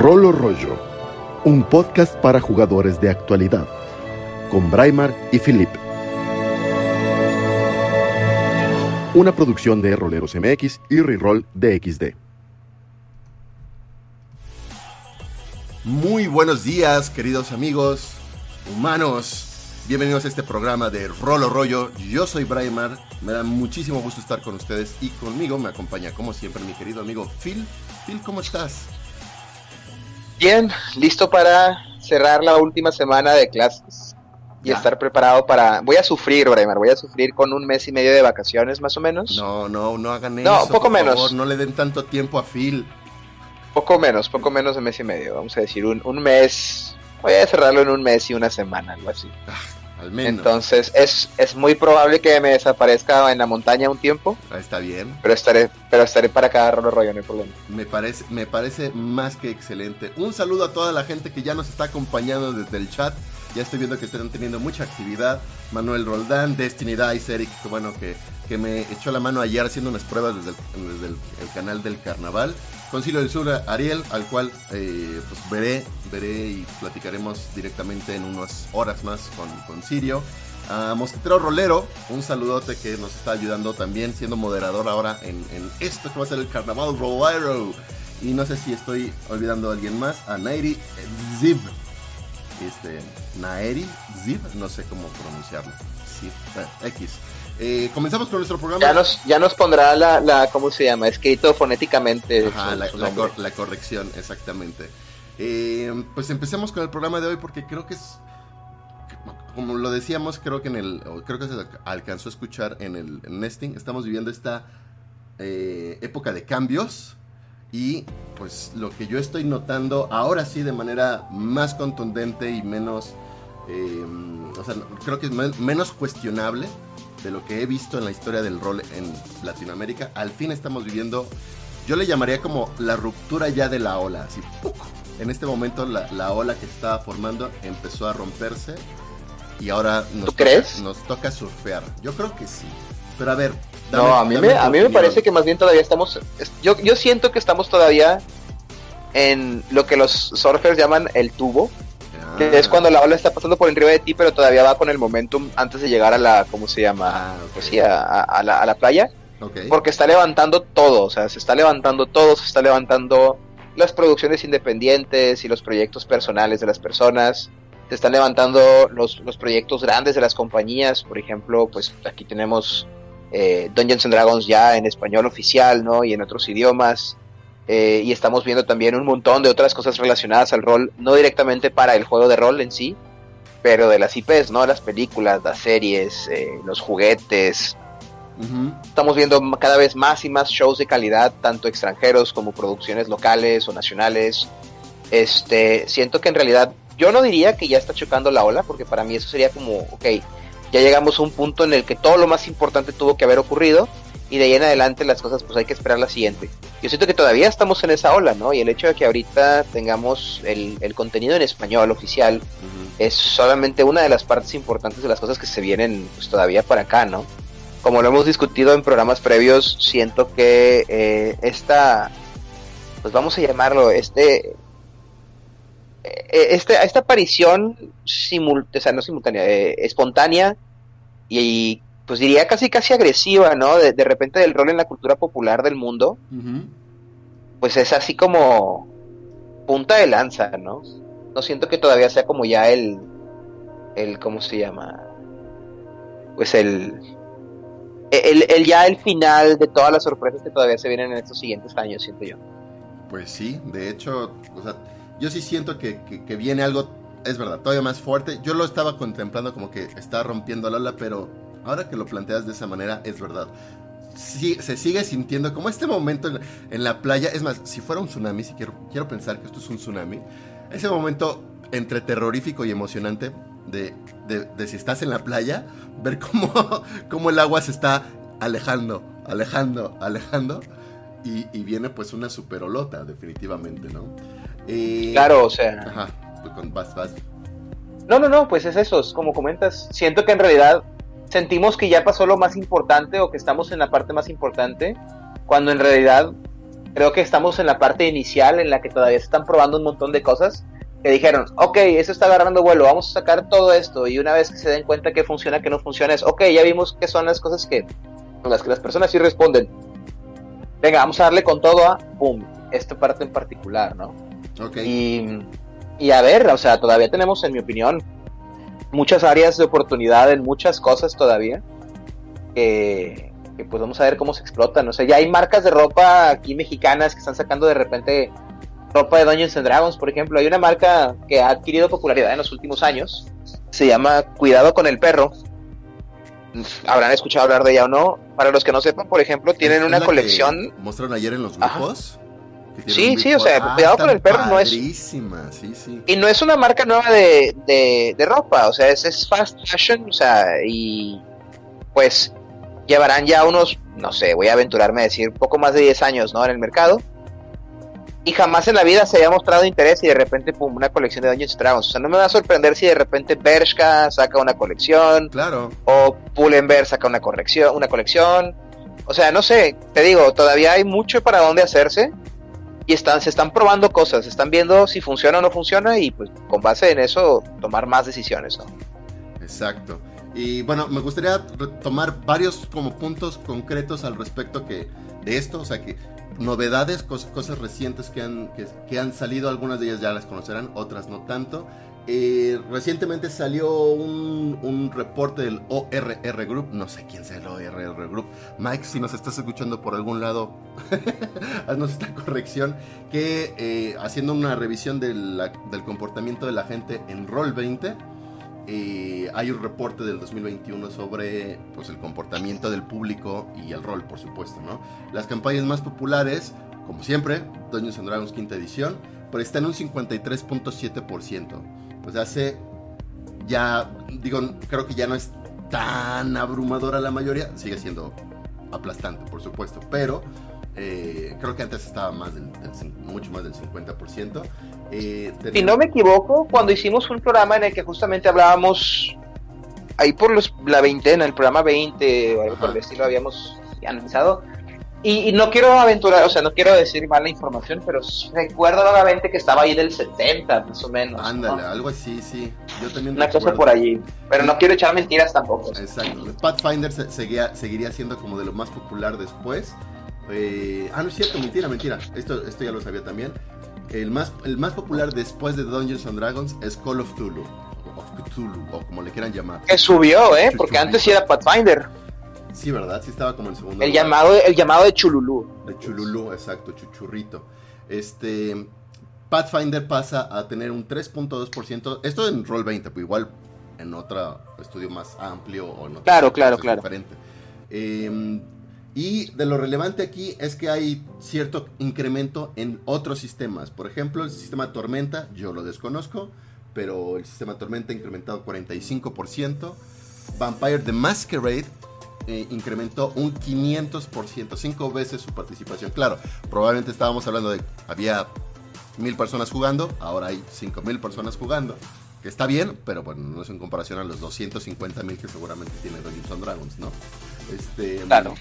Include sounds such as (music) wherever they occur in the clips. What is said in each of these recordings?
Rolo Rollo, un podcast para jugadores de actualidad, con Braimar y Philip. Una producción de Roleros MX y Reroll DXD. Muy buenos días, queridos amigos, humanos. Bienvenidos a este programa de Rolo Rollo. Yo soy Braimar. Me da muchísimo gusto estar con ustedes y conmigo me acompaña, como siempre, mi querido amigo Phil. Phil, ¿cómo estás? Bien, listo para cerrar la última semana de clases y estar preparado para... Voy a sufrir, Braimar, voy a sufrir con un mes y medio de vacaciones más o menos. No, no, no hagan eso. No, poco por menos. favor, no le den tanto tiempo a Phil. Poco menos, poco menos de mes y medio. Vamos a decir un, un mes. Voy a cerrarlo en un mes y una semana, algo así. Al menos. Entonces es, es muy probable que me desaparezca en la montaña un tiempo, Ah, Está bien. pero estaré, pero estaré para cada rollo rollo, no hay problema. Me parece, me parece más que excelente. Un saludo a toda la gente que ya nos está acompañando desde el chat. Ya estoy viendo que están teniendo mucha actividad. Manuel Roldán, Destiny Dice, Eric, que bueno, que, que me echó la mano ayer haciendo unas pruebas desde el, desde el- canal del carnaval. Concilio del Sur, Ariel, al cual eh, pues veré, veré y platicaremos directamente en unas horas más con, con Sirio. A Mosquetero Rolero, un saludote que nos está ayudando también, siendo moderador ahora en, en esto que va a ser el Carnaval Rolero. Y no sé si estoy olvidando a alguien más, a Nairi Zib. Este, Naeri Zib, no sé cómo pronunciarlo. Zib, eh, X. Eh, comenzamos con nuestro programa. Ya nos, ya nos pondrá la, la, ¿cómo se llama? Escrito fonéticamente. Ajá, su- la, su la nombre. cor- la corrección, exactamente. Eh, pues empecemos con el programa de hoy porque creo que es, como lo decíamos, creo que en el, creo que se alcanzó a escuchar en el nesting, estamos viviendo esta eh, época de cambios y pues lo que yo estoy notando ahora sí de manera más contundente y menos, eh, o sea, creo que es men- menos cuestionable de lo que he visto en la historia del rol en Latinoamérica, al fin estamos viviendo yo le llamaría como la ruptura ya de la ola. Así, ¡puc! En este momento la, la ola que estaba formando empezó a romperse y ahora nos, ¿Tú toca, crees? nos toca surfear. Yo creo que sí. Pero a ver, no, a mí, me, a mí me parece que más bien todavía estamos. es- Yo, yo siento que estamos todavía en lo que los surfers llaman el tubo, que Ah. es cuando la ola está pasando por encima de ti, pero todavía va con el momentum antes de llegar a la, ¿cómo se llama? Ah. Pues sí, a, a- a la, a la playa, Ok. porque está levantando todo, o sea, se está levantando todo, se está levantando las producciones independientes y los proyectos personales de las personas, se están levantando los, los proyectos grandes de las compañías, por ejemplo, pues aquí tenemos eh, Dungeons and Dragons ya en español oficial, ¿no? Y en otros idiomas. eh, y estamos viendo también un montón de otras cosas relacionadas al rol, no directamente para el juego de rol en sí, pero de las IPs, ¿no? Las películas, las series, eh, los juguetes. Estamos viendo cada vez más y más shows de calidad, tanto extranjeros como producciones locales o nacionales. Este, siento que en realidad yo no diría que ya está chocando la ola, porque para mí eso sería como, ok, ya llegamos a un punto en el que todo lo más importante tuvo que haber ocurrido y de ahí en adelante las cosas pues hay que esperar la siguiente. Yo siento que todavía estamos en esa ola, ¿no? Y el hecho de que ahorita tengamos el, el contenido en español oficial es solamente una de las partes importantes de las cosas que se vienen pues, todavía para acá, ¿no? Como lo hemos discutido en programas previos, siento que eh, esta, pues vamos a llamarlo, este, este esta aparición simul, o sea, no simultánea, eh, espontánea y, pues diría casi casi agresiva, ¿no? De, de repente del rol en la cultura popular del mundo, pues es así como punta de lanza, ¿no? No siento que todavía sea como ya el, el ¿cómo se llama? Pues el, el, el ya el final de todas las sorpresas que todavía se vienen en estos siguientes años, siento yo. Pues sí, de hecho, o sea, yo sí siento que, viene algo, es verdad, todavía más fuerte. Yo lo estaba contemplando como que está rompiendo la ola, pero ahora que lo planteas de esa manera, es verdad. Sí, se sigue sintiendo como este momento en, la playa. Es más, si fuera un tsunami, si quiero, quiero pensar que esto es un tsunami, ese momento entre terrorífico y emocionante de, de- de si estás en la playa, ver cómo, (laughs) cómo el agua se está alejando, alejando, alejando. Y, y viene pues una superolota, definitivamente, ¿no? Eh, Claro, o sea, Ajá, pues con, vas, vas. no, no, no, pues es eso, es como comentas, siento que en realidad sentimos que ya pasó lo más importante o que estamos en la parte más importante, cuando en realidad creo que estamos en la parte inicial en la que todavía se están probando un montón de cosas que dijeron, ok, eso está agarrando vuelo, vamos a sacar todo esto y una vez que se den cuenta que funciona, que no funciona, es, ok, ya vimos que son las cosas que, las que las personas sí responden. Venga, vamos a darle con todo a, pum, esta parte en particular, ¿no? Y, y a ver, o sea, todavía tenemos, en mi opinión, muchas áreas de oportunidad en muchas cosas todavía. Que, que pues vamos a ver cómo se explotan. O sea, ya hay marcas de ropa aquí mexicanas que están sacando de repente ropa de Dungeons and Dragons, por ejemplo. Hay una marca que ha adquirido popularidad en los últimos años. Se llama Cuidado con el perro. Habrán escuchado hablar de ella o no. Para los que no sepan, por ejemplo, tienen ¿Es una colección. Mostraron ayer en los grupos. Sí, sí, o sea, cuidado está con el perro, no es- padrísima, sí, sí. Y no es una marca nueva de, de, de ropa, o sea, es, es fast fashion, o sea, y pues llevarán ya unos, no sé, voy a aventurarme a decir, poco más de 10 años, ¿no? En el mercado. Y jamás en la vida se había mostrado interés y de repente, pum, una colección de Dungeons Dragons. O sea, no me va a sorprender si de repente Bershka saca una colección, Claro. o Pull&Bear saca una colección, una colección. O sea, no sé, te digo, todavía hay mucho para dónde hacerse y están, se están probando cosas, se están viendo si funciona o no funciona y pues con base en eso tomar más decisiones. Exacto. Y bueno, me gustaría retomar varios como puntos concretos al respecto que de esto, o sea que novedades, cos- cosas recientes que han, que han salido, algunas de ellas ya las conocerán, otras no tanto. Eh, recientemente salió un, reporte del ORR Group, no sé quién sea el ORR Group. Mike, si nos estás escuchando por algún lado, (laughs) haznos esta corrección, que eh, haciendo una revisión del comportamiento de la gente en Roll 20, eh, hay un reporte del 2021 sobre pues, el comportamiento del público y el rol, por supuesto. Las campañas más populares, como siempre, Dungeons and Dragons quinta edición, pero está en un 53.7%. Pues hace ya, digo, creo que ya no es tan abrumadora la mayoría, sigue siendo aplastante, por supuesto, pero eh, creo que antes estaba más del, mucho más del 50%. Eh, Si no me equivoco, cuando hicimos un programa en el que justamente hablábamos ahí por los, la veintena, el programa 20 o algo por el estilo habíamos analizado. Y, y no quiero aventurar, o sea, no quiero decir mala información, pero recuerdo vagamente que estaba ahí del 70, más o menos. ¿no? Ándale, algo así, sí. Yo también Una cosa recuerdo. por allí. Pero no quiero echar mentiras tampoco. Exacto. Pathfinder se- seguía, seguiría siendo como de lo más popular después. Eh, ah, no es cierto, mentira, mentira. Esto, esto ya lo sabía también. El más, el más popular después de Dungeons and Dragons es Call of Cthulhu. O of Cthulhu, o como le quieran llamar. Que subió, ¿eh? Porque antes sí era Pathfinder. Sí, ¿verdad? Sí estaba como en segundo El lugar. llamado, el llamado de Chululú. De Chululú, exacto, chuchurrito. Este. Pathfinder pasa a tener un 3.2%. Esto en Roll 20, pues igual en otro estudio más amplio o otro Claro, claro, claro. diferente. Eh, y de lo relevante aquí es que hay cierto incremento en otros sistemas. Por ejemplo, el sistema Tormenta, yo lo desconozco, pero el sistema Tormenta ha incrementado 45%. Vampire the Masquerade eh, incrementó un 500%, cinco veces su participación. Claro, probablemente estábamos hablando de había mil personas jugando, ahora hay cinco mil personas jugando, que está bien, pero bueno, no es en comparación a los 250 mil que seguramente tiene Dungeons and Dragons, ¿no? Este, Claro.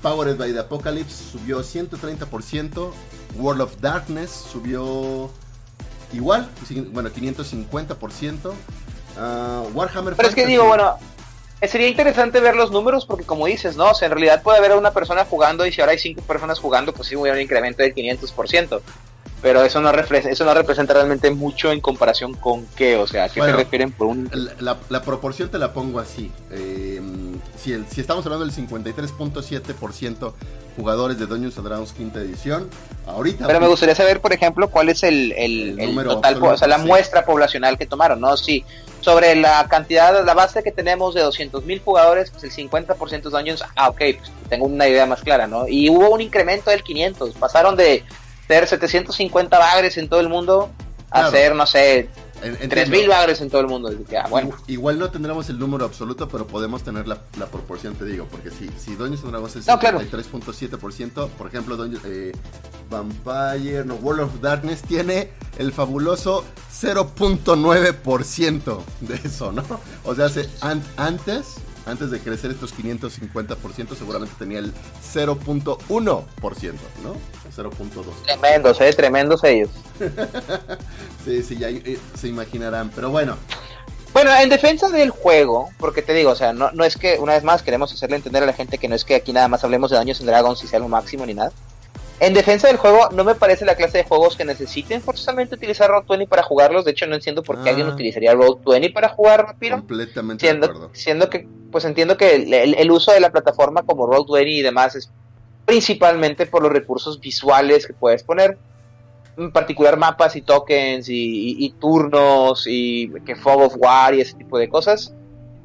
Powered by the Apocalypse subió 130%, World of Darkness subió igual, bueno, 550%. ah, Warhammer Pero es que digo, bueno, sería interesante ver los números porque como dices, ¿no? O sea, en realidad puede haber una persona jugando y si ahora hay cinco personas jugando, pues sí hubiera un incremento del 500%. Pero eso no, eso no representa realmente mucho en comparación con qué, o sea, ¿a qué Bueno, se refieren por un... La, la- la proporción te la pongo así. eh, si, el- si estamos hablando del 53.7% jugadores de Dungeons and Dragons quinta edición, ahorita... Pero me gustaría saber, por ejemplo, cuál es el, el- número total, o sea, la sí. muestra poblacional que tomaron, ¿no? Sí, sobre la cantidad, la base que tenemos de 200.000 jugadores, pues el 50% es Dungeons, ah, ok, pues tengo una idea más clara, ¿no? Y hubo un incremento del 500, pasaron de ser 750 bagres en todo el mundo a Claro. ser, no sé, Entiendo. 3000 bagres en todo el mundo. Que, ah, bueno, Igual no tendremos el número absoluto, pero podemos tener la, la proporción, te digo, porque si, si Dungeons and Dragons es No, claro. 53.7%, por ejemplo, Dungeons- eh, Vampire, no, World of Darkness tiene el fabuloso 0.9% de eso, ¿no? O sea, se- an- antes antes de crecer estos 550%, seguramente tenía el 0.1%, ¿no? 0.2. Tremendos, eh, tremendos ellos. (laughs) sí, sí, ya eh, se imaginarán, pero bueno. Bueno, en defensa del juego, porque te digo, o sea, no, no es que, una vez más, queremos hacerle entender a la gente que no es que aquí nada más hablemos de daños en Dragons y sea lo máximo ni nada. En defensa del juego, no me parece la clase de juegos que necesiten forzosamente utilizar Roll20 para jugarlos. De hecho, no entiendo por qué alguien ah. utilizaría Roll20 para jugar Vampiro. Completamente siendo, de acuerdo. Siendo que, pues entiendo que el, uso de la plataforma como Roll20 y demás es principalmente por los recursos visuales que puedes poner. En particular mapas y tokens y, turnos y que Fog of War y ese tipo de cosas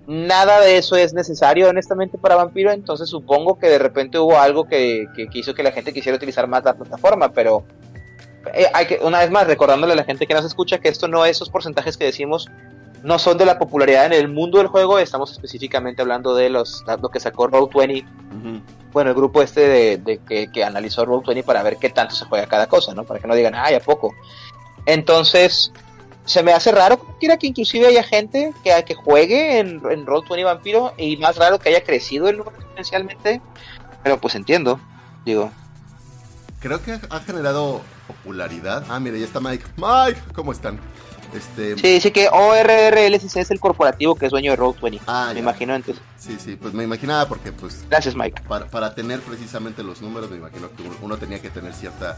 nada de eso es necesario honestamente para Vampiro, entonces supongo que de repente hubo algo que, que, hizo que la gente quisiera utilizar más la plataforma, pero eh, hay que, una vez más, recordándole a la gente que nos escucha que esto no, esos porcentajes que decimos no son de la popularidad en el mundo del juego, estamos específicamente hablando de los lo que sacó Roll20, bueno, el grupo este de, que, que, analizó Roll20 para ver qué tanto se juega cada cosa, ¿no? Para que no digan, ay, a poco. Entonces, se me hace raro que inclusive haya gente que, que juegue en, en Roll20 Vampiro y más raro que haya crecido el número exponencialmente, pero pues entiendo, digo. Creo que ha generado popularidad. Ah, mira, ya está Mike. Mike, ¿cómo están? Este... Sí, sí que ORRLCC es el corporativo que es dueño de Roll20. Ah, me imagino entonces. Sí, sí, pues me imaginaba porque pues... Gracias, Mike. Para, para tener precisamente los números, me imagino que uno tenía que tener cierta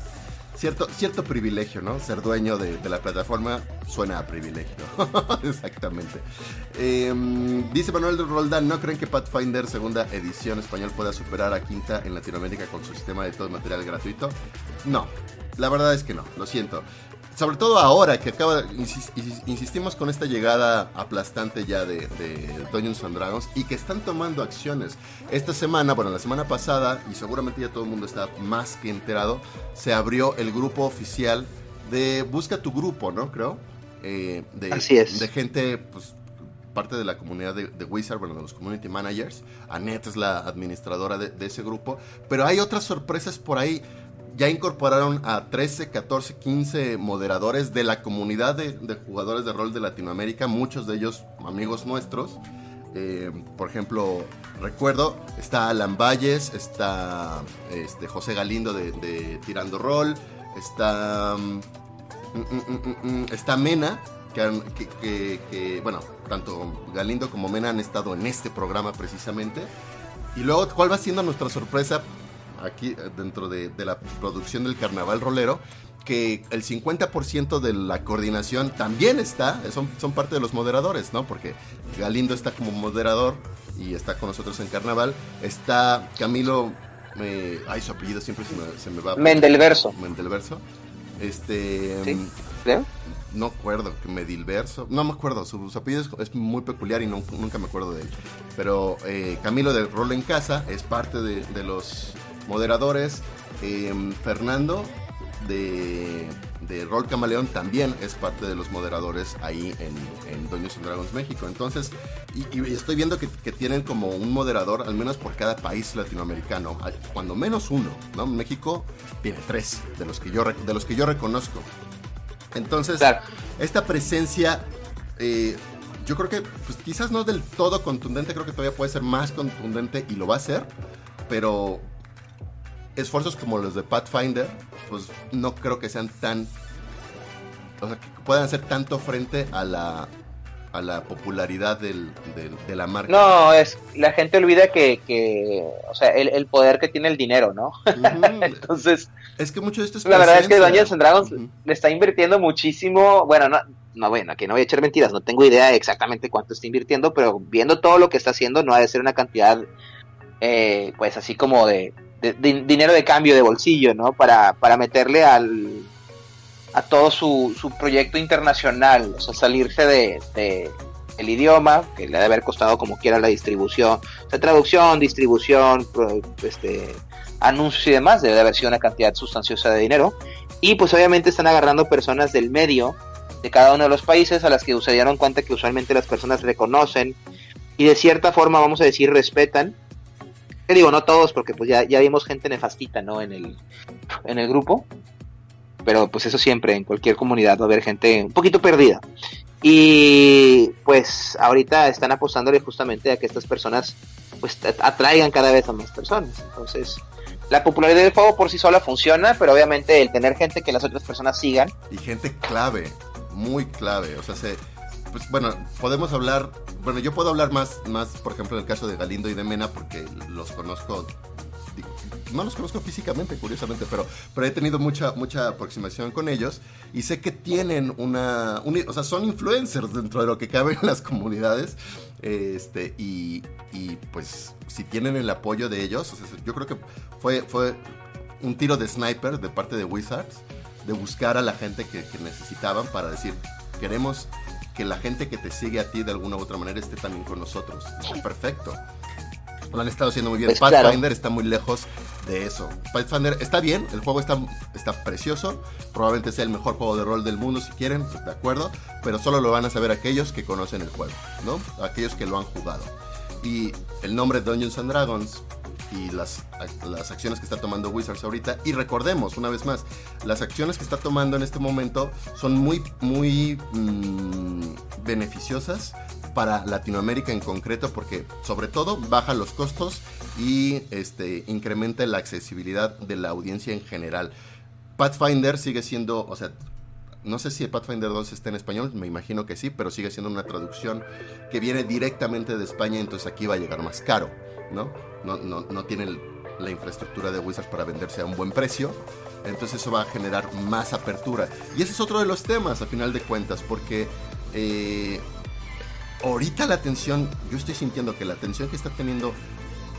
cierto, cierto privilegio, ¿no? Ser dueño de, la plataforma suena a privilegio. (laughs) Exactamente. Em, dice Manuel Roldán, ¿no creen que Pathfinder segunda edición español pueda superar a quinta en Latinoamérica con su sistema de todo material gratuito? No, la verdad es que no, lo siento sobre todo ahora que acaba, insistimos con esta llegada aplastante ya de, de Dungeons and Dragons y que están tomando acciones. Esta semana, bueno, la semana pasada, y seguramente ya todo el mundo está más que enterado, se abrió el grupo oficial de Busca tu grupo, ¿no? Creo. Eh, de, Así es. De gente, pues, parte de la comunidad de, Wizard, bueno, de los community managers. Annette es la administradora de, de ese grupo. Pero hay otras sorpresas por ahí ya incorporaron a 13, 14, 15 moderadores de la comunidad de, jugadores de rol de Latinoamérica, muchos de ellos amigos nuestros. Eh, por ejemplo, recuerdo, está Alan Valles, está este, José Galindo de, Tirando Rol, está, mm, mm, mm, está Mena, que, que, bueno, tanto Galindo como Mena han estado en este programa precisamente. Y luego, ¿cuál va siendo nuestra sorpresa? Aquí eh, dentro de, la producción del carnaval rolero, que el 50% de la coordinación también está, son, son parte de los moderadores, ¿no? Porque Galindo está como moderador y está con nosotros en carnaval. Está Camilo, eh, ay, su apellido siempre se me, se me va. Mendelverso. Mendelverso. Este. ¿Sí? ¿Creo? No acuerdo, Medilverso. No me acuerdo, su, apellido es, muy peculiar y nunca me acuerdo de él. Pero eh, Camilo de Rol en Casa es parte de, de los moderadores. Em, Fernando de, de Rol Camaleón también es parte de los moderadores ahí en, en Dungeons Dragons México. Entonces, y, estoy viendo que, tienen como un moderador, al menos por cada país latinoamericano, cuando menos uno, ¿no? México tiene tres, de los que yo, de los que yo reconozco. Entonces, esta presencia, eh, yo creo que pues, quizás no del todo contundente, creo que todavía puede ser más contundente y lo va a ser, pero esfuerzos como los de Pathfinder, pues no creo que sean tan. O sea, que puedan hacer tanto frente a la, a la popularidad del, de la marca. No, es la gente olvida que, que o sea, el, poder que tiene el dinero, ¿no? (laughs) Entonces, es que mucho de esto es La verdad es que Dungeons and Dragons le está invirtiendo muchísimo, bueno, no no bueno, aquí no voy a echar mentiras, no tengo idea exactamente cuánto está invirtiendo, pero viendo todo lo que está haciendo no ha de ser una cantidad eh, pues así como de de, dinero de cambio de bolsillo, ¿no? Para, para meterle al, a todo su, su proyecto internacional, o sea, salirse de, el idioma, que le debe haber costado como quiera la distribución, o sea, traducción, distribución, este, anuncios y demás, debe de haber sido una cantidad sustanciosa de dinero. Y pues obviamente están agarrando personas del medio de cada uno de los países a las que se dieron cuenta que usualmente las personas reconocen y de cierta forma, vamos a decir, respetan digo, no todos, porque pues ya, ya vimos gente nefastita, ¿no? En el, en el grupo. Pero pues eso siempre, en cualquier comunidad va a haber gente un poquito perdida. Y pues ahorita están apostándole justamente a que estas personas pues atraigan cada vez a más personas. Entonces, la popularidad del juego por sí sola funciona, pero obviamente el tener gente que las otras personas sigan. Y gente clave, muy clave. O sea, se, pues bueno, podemos hablar, bueno, yo puedo hablar más, más, por ejemplo, en el caso de Galindo y de Mena, porque los conozco no los conozco físicamente, curiosamente, pero, pero he tenido mucha, mucha aproximación con ellos y sé que tienen una, o sea, son influencers dentro de lo que cabe en las comunidades, este, y, y pues si tienen el apoyo de ellos, yo creo que fue, fue un tiro de sniper de parte de Wizards, de buscar a la gente que, que necesitaban para decir, queremos que la gente que te sigue a ti de alguna u otra manera esté también con nosotros. Perfecto. Lo han estado haciendo muy bien. Pues Pathfinder está muy lejos de eso. Pathfinder está bien, el juego está, está precioso. Probablemente sea el mejor juego de rol del mundo si quieren, de acuerdo. Pero solo lo van a saber aquellos que conocen el juego, ¿no? Aquellos que lo han jugado. Y el nombre Dungeons and Dragons y las, las acciones que está tomando Wizards ahorita. Y recordemos, una vez más, las acciones que está tomando en este momento son muy, muy mm, beneficiosas para Latinoamérica en concreto porque sobre todo baja los costos y este, incrementa la accesibilidad de la audiencia en general. Pathfinder sigue siendo, o sea, no sé si Pathfinder 2 está en español, me imagino que sí, pero sigue siendo una traducción que viene directamente de España, entonces aquí va a llegar más caro, ¿no? No, no, no tiene la infraestructura de Wizards para venderse a un buen precio, entonces eso va a generar más apertura. Y ese es otro de los temas, a final de cuentas, porque eh, ahorita la atención, yo estoy sintiendo que la atención que está teniendo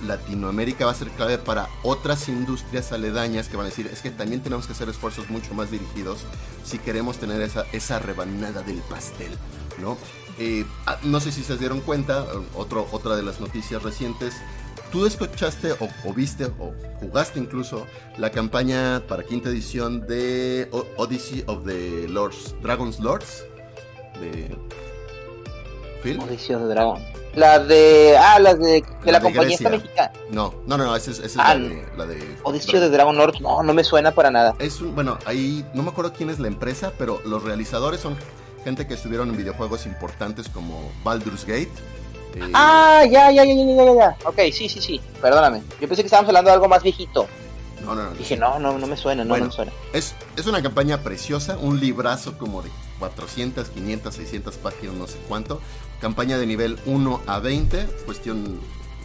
Latinoamérica va a ser clave para otras industrias aledañas que van a decir, es que también tenemos que hacer esfuerzos mucho más dirigidos si queremos tener esa, esa rebanada del pastel, ¿no? Eh, ah, no sé si se dieron cuenta, otro, otra de las noticias recientes, tú escuchaste o, viste o jugaste incluso la campaña para quinta edición de Odyssey of the Lords, Dragon's Lords, de Phil. Odyssey of the Dragon. La de. Ah, las de, de la, compañía mexicana. No, no, no, esa es, esa es ah, la de. La de Odyssey de Dragon Lord. No, no me suena para nada. Es un, bueno, ahí no me acuerdo quién es la empresa, pero los realizadores son gente que estuvieron en videojuegos importantes como Baldur's Gate. Ah, ya, ya, ya, ya, ya, ya. Ok, sí, sí, sí. Perdóname. Yo pensé que estábamos hablando de algo más viejito. No, no, no. Dije, no, no, no me suena, no, me suena. Es, es una campaña preciosa, un librazo como de 400, 500, 600 páginas, no sé cuánto, campaña de nivel 1 a 20, cuestión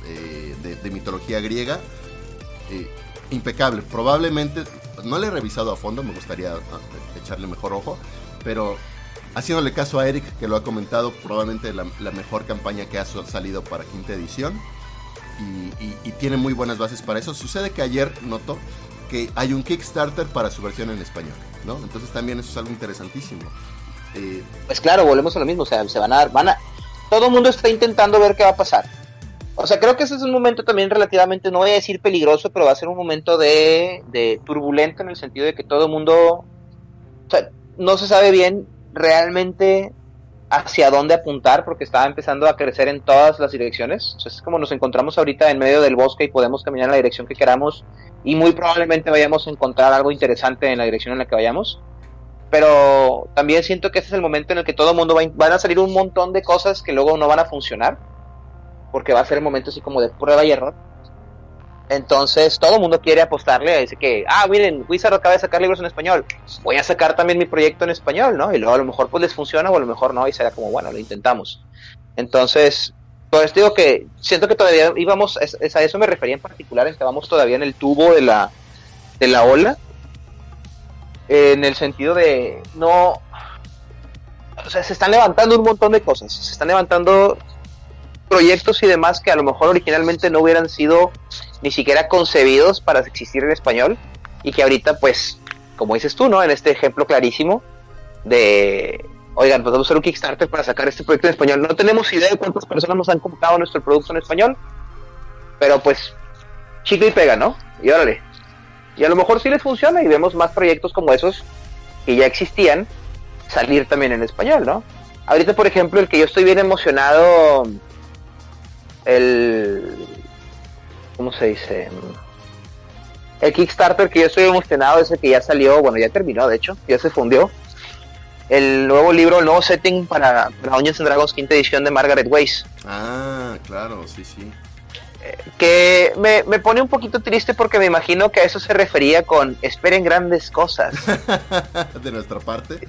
eh, de, mitología griega. Eh, impecable. Probablemente, no le he revisado a fondo, me gustaría ah, echarle mejor ojo, pero haciéndole caso a Eric, que lo ha comentado, probablemente la, mejor campaña que ha salido para quinta edición. Y, tiene muy buenas bases para eso. Sucede que ayer notó que hay un Kickstarter para su versión en español, ¿no? Entonces también eso es algo interesantísimo. Eh, pues claro, volvemos a lo mismo, o sea, se van a dar, van a, todo el mundo está intentando ver qué va a pasar. O sea, creo que ese es un momento también relativamente, no voy a decir peligroso, pero va a ser un momento de, de turbulento en el sentido de que todo el mundo, o sea, no se sabe bien realmente hacia dónde apuntar porque estaba empezando a crecer en todas las direcciones. O es como nos encontramos ahorita en medio del bosque y podemos caminar en la dirección que queramos y muy probablemente vayamos a encontrar algo interesante en la dirección en la que vayamos pero también siento que ese es el momento en el que todo el mundo va, van a salir un montón de cosas que luego no van a funcionar, porque va a ser el momento así como de prueba y error. Entonces todo el mundo quiere apostarle, dice que, ah, miren, Wizard acaba de sacar libros en español, voy a sacar también mi proyecto en español, ¿no? Y luego a lo mejor pues les funciona o a lo mejor no, y será como, bueno, lo intentamos. Entonces, pues digo que siento que todavía íbamos, a eso me refería en particular, estábamos todavía en el tubo de la, de la ola, en el sentido de no, o sea, se están levantando un montón de cosas, se están levantando proyectos y demás que a lo mejor originalmente no hubieran sido ni siquiera concebidos para existir en español y que ahorita pues, como dices tú, ¿no? En este ejemplo clarísimo de, oigan, pues vamos a hacer un Kickstarter para sacar este proyecto en español. No tenemos idea de cuántas personas nos han comprado nuestro producto en español, pero pues, chicle y pega, ¿no? Y órale, y a lo mejor sí les funciona y vemos más proyectos como esos que ya existían salir también en español, ¿no? Ahorita, por ejemplo, el que yo estoy bien emocionado, el... ¿Cómo se dice? El Kickstarter que yo estoy emocionado es el que ya salió, bueno, ya terminó, de hecho, ya se fundió. el nuevo libro, el nuevo setting para, para Dungeons and Dragons quinta edición de Margaret Weiss. Ah, claro, sí, sí. que me, me, pone un poquito triste porque me imagino que a eso se refería con esperen grandes cosas. (laughs) de nuestra parte.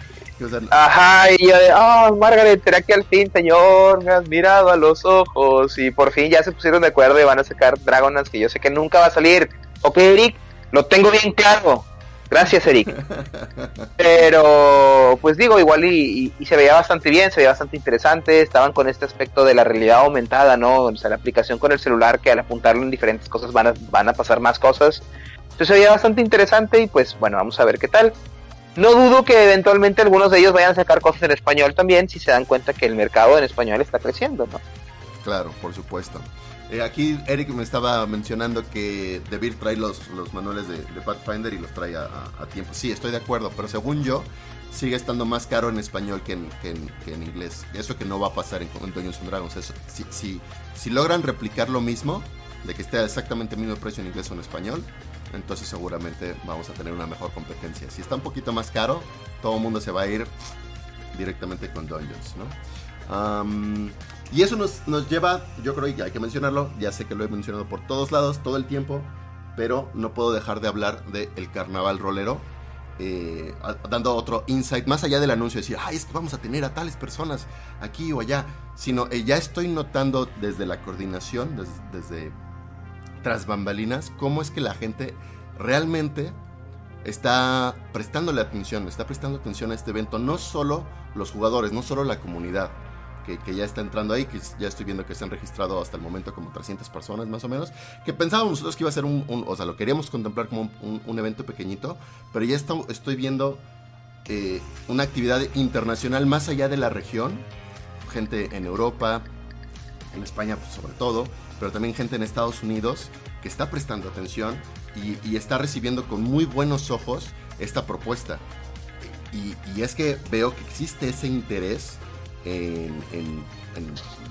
Ajá, y yo de, ah, Margaret, ¿será que al fin, señor, me has mirado a los ojos? Y por fin ya se pusieron de acuerdo y van a sacar Dragonlance, que yo sé que nunca va a salir. Ok, Eric, lo tengo bien claro. Gracias, Eric. (laughs) Pero, pues digo, igual y, se veía bastante bien, se veía bastante interesante. Estaban con este aspecto de la realidad aumentada, ¿no? O sea, la aplicación con el celular que al apuntarlo en diferentes cosas van a, van a pasar más cosas. Entonces se veía bastante interesante y pues bueno, vamos a ver qué tal. No dudo que eventualmente algunos de ellos vayan a sacar cosas en español también si se dan cuenta que el mercado en español está creciendo, ¿no? Claro, por supuesto. Eh, aquí Eric me estaba mencionando que Debir trae los, los manuales de, Pathfinder y los trae a, tiempo. Sí, estoy de acuerdo, pero según yo, sigue estando más caro en español que en, que en, inglés. Eso que no va a pasar en, en Dungeons and Dragons. Si, si, si logran replicar lo mismo, de que esté exactamente el mismo precio en inglés o en español, entonces seguramente vamos a tener una mejor competencia. Si está un poquito más caro, todo el mundo se va a ir directamente con Dungeons, ¿no? y eso nos, nos, lleva, yo creo que hay que mencionarlo, ya sé que lo he mencionado por todos lados, todo el tiempo, pero no puedo dejar de hablar del carnaval rolero, eh, dando otro insight, más allá del anuncio, decir, ay, es que vamos a tener a tales personas aquí o allá, sino eh, ya estoy notando desde la coordinación, desde tras bambalinas, cómo es que la gente realmente está prestándole atención, está prestando atención a este evento, no solo los jugadores, no solo la comunidad que, ya está entrando ahí, que ya estoy viendo que se han registrado hasta el momento como 300 personas más o menos, que pensábamos nosotros que iba a ser un, o sea, lo queríamos contemplar como un, evento pequeñito, pero ya estoy viendo eh, una actividad internacional más allá de la región, gente en Europa, en España pues, sobre todo, pero también gente en Estados Unidos que está prestando atención y, está recibiendo con muy buenos ojos esta propuesta. Y, es que veo que existe ese interés en,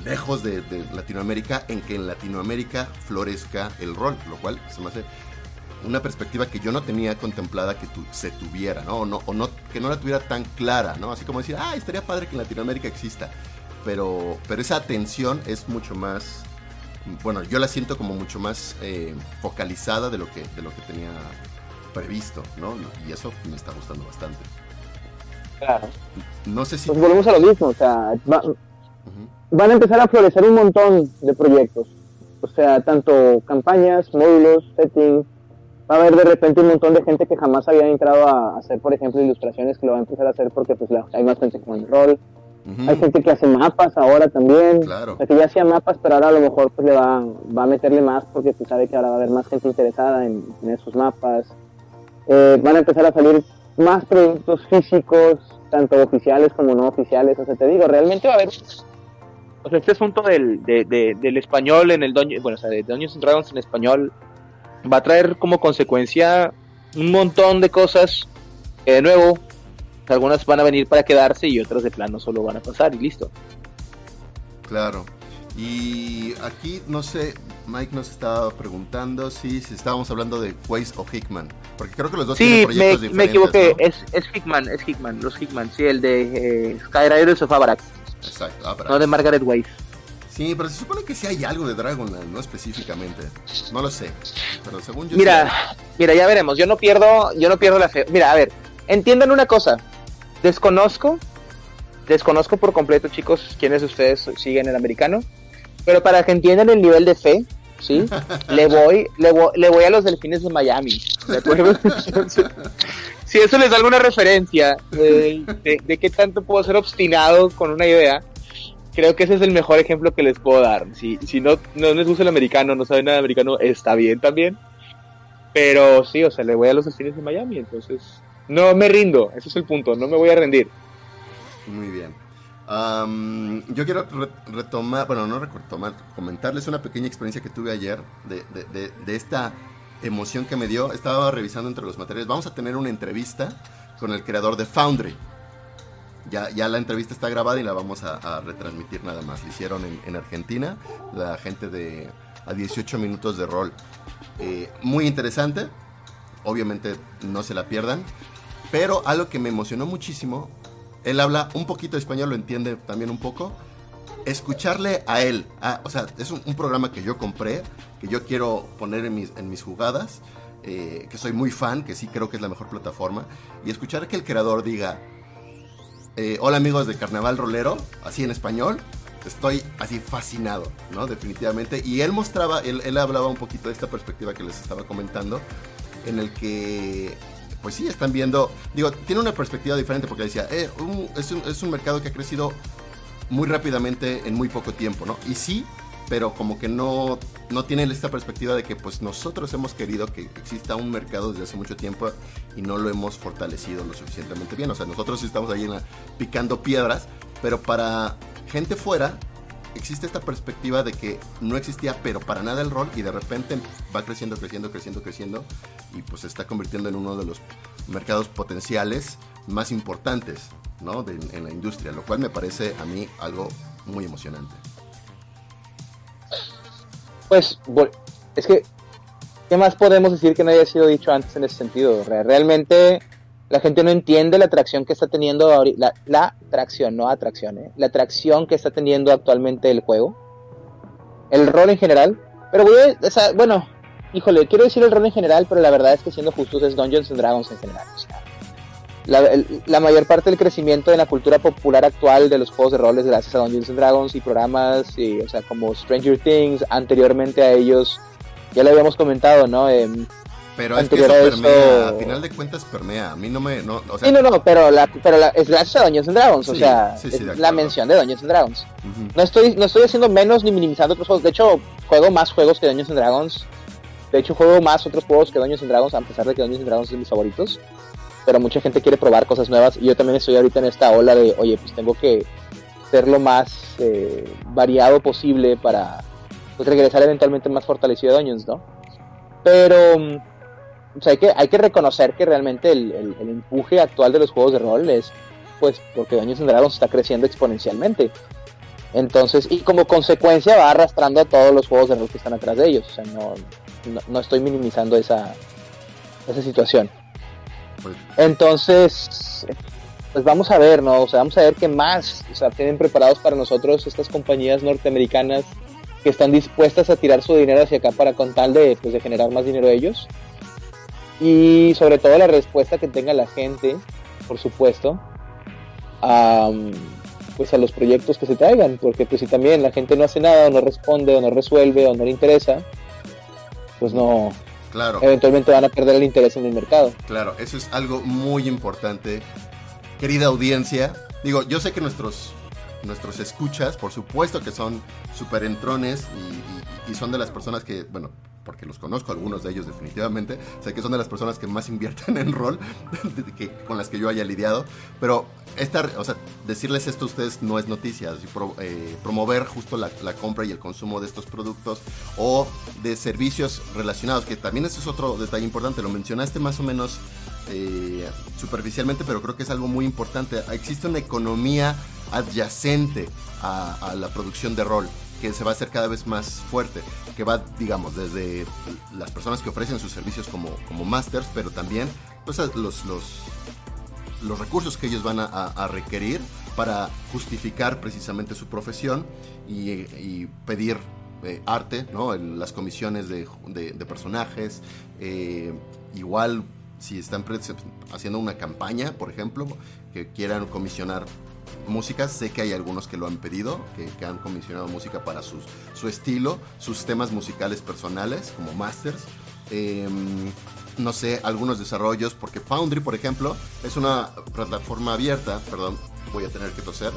lejos de, Latinoamérica, en que en Latinoamérica florezca el rol, lo cual se me hace una perspectiva que yo no tenía contemplada que se tuviera, ¿no? O, no, o no, que no la tuviera tan clara, ¿no? Así como decir, ah, estaría padre que en Latinoamérica exista. Pero, pero esa atención es mucho más bueno, yo la siento como mucho más eh, focalizada de lo, que, de lo que tenía previsto, ¿no? Y eso me está gustando bastante. Claro. No sé si... Pues volvemos a lo mismo, o sea, van a empezar a florecer un montón de proyectos. O sea, tanto campañas, módulos, settings. Va a haber de repente un montón de gente que jamás había entrado a hacer, por ejemplo, ilustraciones que lo va a empezar a hacer porque pues hay más gente con el rol hay gente que hace mapas ahora también. Claro. que ya hacía mapas, pero ahora a lo mejor pues le va, va a meterle más porque pues sabe que ahora va a haber más gente interesada en, esos mapas. Eh, van a empezar a salir más productos físicos, tanto oficiales como no oficiales. O sea, te digo, realmente va a haber... O sea, este asunto del, del español en el Doño, bueno, o sea, de Dungeons Dragons en español va a traer como consecuencia un montón de cosas que de nuevo algunas van a venir para quedarse y otras de plano solo van a pasar y listo. Claro. Y aquí, no sé, Mike nos estaba preguntando si, si estábamos hablando de Weiss o Hickman. Porque creo que los dos tienen proyectos me, me equivoqué. Es, es Hickman, es Hickman, los Hickman. Sí, el de eh, Skyriders of Avarax. Exacto, No de Margaret Weiss. Sí, pero se supone que sí hay algo de Dragonland, no específicamente. No lo sé. Pero según yo. Mira, mira, ya veremos. Yo no pierdo, yo no pierdo la fe. Mira, a ver, entiendan una cosa. Desconozco, desconozco por completo, chicos, quiénes ustedes siguen el americano, pero para que entiendan el nivel de fe, ¿sí? (laughs) le voy, le voy, le voy a los delfines de Miami, ¿de acuerdo? (laughs) si eso les da alguna referencia de, de, qué tanto puedo ser obstinado con una idea, creo que ese es el mejor ejemplo que les puedo dar. Si, si no, no les gusta el americano, no saben nada de americano, está bien también. Pero sí, o sea, le voy a los delfines de Miami, entonces no me rindo, ese es el punto, no me voy a rendir. Muy bien. yo quiero retomar, bueno, no retomar, comentarles una pequeña experiencia que tuve ayer de, esta emoción que me dio. Estaba revisando entre los materiales. Vamos a tener una entrevista con el creador de Foundry. Ya, la entrevista está grabada y la vamos a, retransmitir nada más. La hicieron en, Argentina, la gente de a 18 minutos de rol. Eh, muy interesante. Obviamente no se la pierdan. Pero algo que me emocionó muchísimo él habla un poquito de español, lo entiende también un poco. Escucharle a él, o sea, es un, programa que yo compré, que yo quiero poner en mis, en mis jugadas, eh, que soy muy fan, que sí creo que es la mejor plataforma, y escuchar que el creador diga, eh, hola amigos de Carnaval Rolero, así en español, estoy así fascinado, ¿no? Definitivamente. Y él mostraba, él, él hablaba un poquito de esta perspectiva que les estaba comentando, en el que pues sí, están viendo, digo, tiene una perspectiva diferente porque decía, eh, es, un, es, un, mercado que ha crecido muy rápidamente en muy poco tiempo, ¿no? Y sí, pero como que no, no tiene esta perspectiva de que pues nosotros hemos querido que exista un mercado desde hace mucho tiempo y no lo hemos fortalecido lo suficientemente bien. O sea, nosotros estamos ahí picando piedras, pero para gente fuera existe esta perspectiva de que no existía pero para nada el rol y de repente va creciendo, creciendo, creciendo, creciendo y pues se está convirtiendo en uno de los mercados potenciales más importantes ¿no? en la industria, lo cual me parece a mí algo muy emocionante. Pues es que, ¿qué más podemos decir que no haya sido dicho antes en ese sentido? Realmente la gente no entiende la atracción que está teniendo la, la atracción, no atracción, ¿eh? la atracción que está teniendo actualmente el juego, el rol en general. Pero voy a, bueno, híjole, quiero decir el rol en general, pero la verdad es que siendo justos es Dungeons and Dragons en general. la, mayor parte del crecimiento de la cultura popular actual de los juegos de roles gracias a Dungeons and Dragons y programas, y, o sea, como Stranger Things, anteriormente a ellos, ya lo habíamos comentado, ¿no? Em, pero es que eso permea, a final de cuentas permea. A mí no me. No, o sea... Sí, no, no, pero, la, pero la, es gracias a Dungeons and Dragons. o sea, la mención de Dungeons and Dragons. no, estoy, no estoy haciendo menos ni minimizando otros juegos. De hecho, juego más juegos que Dungeons and Dragons. De hecho, juego más otros juegos que Dungeons and Dragons, a pesar de que Dungeons and Dragons es mis favoritos. Pero mucha gente quiere probar cosas nuevas. Y yo también estoy ahorita en esta ola de, oye, pues tengo que ser lo más eh, variado posible para pues, regresar eventualmente más fortalecido a Dungeons, ¿no? Pero o sea, hay que, hay que reconocer que realmente el, el, empuje actual de los juegos de rol es pues porque Dungeons and Dragons está creciendo exponencialmente. Entonces, y como consecuencia va arrastrando a todos los juegos de rol que están atrás de ellos. O sea, no, no, estoy minimizando esa, esa situación. Entonces, pues vamos a ver, ¿no? O sea, vamos a ver qué más o sea, tienen preparados para nosotros estas compañías norteamericanas que están dispuestas a tirar su dinero hacia acá para con tal de, pues, de generar más dinero ellos y sobre todo la respuesta que tenga la gente, por supuesto, a, pues a los proyectos que se traigan, porque pues si también la gente no hace nada o no responde o no resuelve o no le interesa, pues no, claro. eventualmente van a perder el interés en el mercado. Claro, eso es algo muy importante. Querida audiencia, digo, yo sé que nuestros nuestros escuchas, por supuesto que son súper entrones y, y, son de las personas que, bueno, porque los conozco, algunos de ellos definitivamente, sé que son de las personas que más invierten (laughs) en rol que, con las que yo haya lidiado, pero esta, o sea, decirles esto a ustedes no es noticia, eh, promover justo la, compra y el consumo de estos productos o de servicios relacionados, que también eso es otro detalle importante, lo mencionaste más o menos eh, superficialmente, pero creo que es algo muy importante. Existe una economía adyacente a la producción de rol que se va a hacer cada vez más fuerte, que va, digamos, desde las personas que ofrecen sus servicios como, como masters, pero también pues, los, los, los recursos que ellos van a, requerir para justificar precisamente su profesión y, pedir eh, arte, ¿no? las comisiones de, de, personajes, eh, igual si están haciendo una campaña, por ejemplo, que quieran comisionar música, sé que hay algunos que lo han pedido, que, han comisionado música para sus, su estilo, sus temas musicales personales, como masters. Em, no sé, algunos desarrollos, porque Foundry, por ejemplo, es una plataforma abierta, perdón, voy a tener que toser.